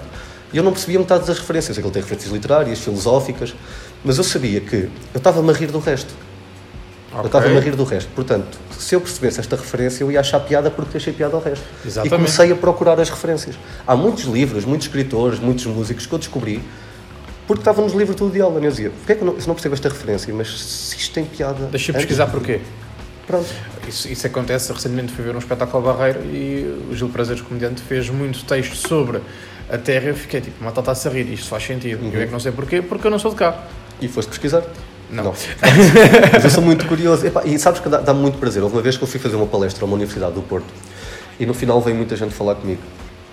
Speaker 2: E eu não percebia metade das referências. Aquele tem referências literárias, filosóficas, mas eu sabia que eu estava-me a rir do resto. Eu
Speaker 1: Ok.
Speaker 2: estava-me a rir do resto. Portanto, se eu percebesse esta referência, eu ia achar piada porque achei piada ao resto.
Speaker 1: Exatamente.
Speaker 2: E comecei a procurar as referências. Há muitos livros, muitos escritores, muitos músicos que eu descobri porque estava nos livros do Woody Allen. Eu dizia, porquê é que eu não, se não percebo esta referência? Mas se isto tem piada...
Speaker 1: Deixa eu
Speaker 2: antes-
Speaker 1: pesquisar porquê.
Speaker 2: Pronto.
Speaker 1: Isso, isso acontece. Recentemente fui ver um espetáculo ao Barreiro e o Gil Prazeres, comediante, fez muito texto sobre a Terra. Eu fiquei tipo, mata está-se a rir, isto faz sentido.
Speaker 2: Uhum.
Speaker 1: Eu é que não sei porquê, porque eu não sou de cá.
Speaker 2: E foste pesquisar?
Speaker 1: Não.
Speaker 2: Mas eu sou muito curioso. Epá, e sabes que dá- dá-me muito prazer. Houve uma vez que eu fui fazer uma palestra a uma universidade do Porto e no final veio muita gente falar comigo.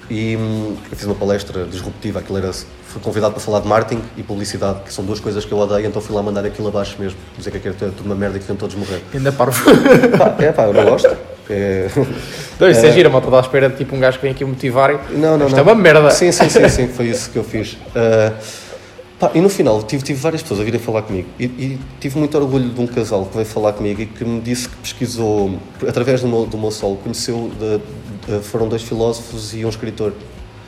Speaker 2: E hum, fiz uma palestra disruptiva, aquilo era, fui convidado para falar de marketing e publicidade, que são duas coisas que eu odeio, então fui lá mandar aquilo abaixo mesmo, dizer que aquilo era tudo uma merda e que iam todos morrer.
Speaker 1: Ainda parvo.
Speaker 2: Pá, é pá, eu não gosto. É...
Speaker 1: Não, isso é, gira, a malta está à espera de tipo um gajo que vem aqui motivar e.
Speaker 2: Não, não,
Speaker 1: Isto
Speaker 2: não.
Speaker 1: é uma merda.
Speaker 2: Sim, sim, sim, sim, foi isso que eu fiz. Ah, pá, e no final tive, tive várias pessoas a virem falar comigo e, e tive muito orgulho de um casal que veio falar comigo e que me disse que pesquisou, através do meu, do meu solo, conheceu, de- foram dois filósofos e um escritor.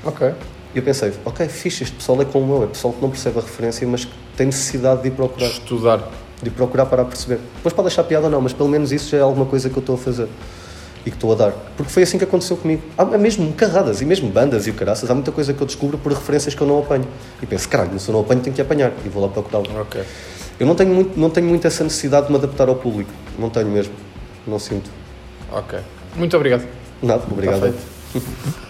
Speaker 1: Ok.
Speaker 2: E eu pensei, ok, fixe, este pessoal é como eu, é pessoal que não percebe a referência, mas que tem necessidade de ir procurar,
Speaker 1: Estudar.
Speaker 2: de ir procurar para perceber. Depois pode achar piada ou não, mas pelo menos isso já é alguma coisa que eu estou a fazer e que estou a dar. Porque foi assim que aconteceu comigo. Há mesmo carradas e mesmo bandas e o caraças, há muita coisa que eu descubro por referências que eu não apanho. E penso, caralho, se eu não apanho tenho que apanhar e vou lá procurá-lo.
Speaker 1: Ok.
Speaker 2: Eu não tenho, muito, não tenho muito essa necessidade de me adaptar ao público. Não tenho mesmo. Não sinto.
Speaker 1: Ok. Muito obrigado.
Speaker 2: Nada, obrigado.
Speaker 1: Está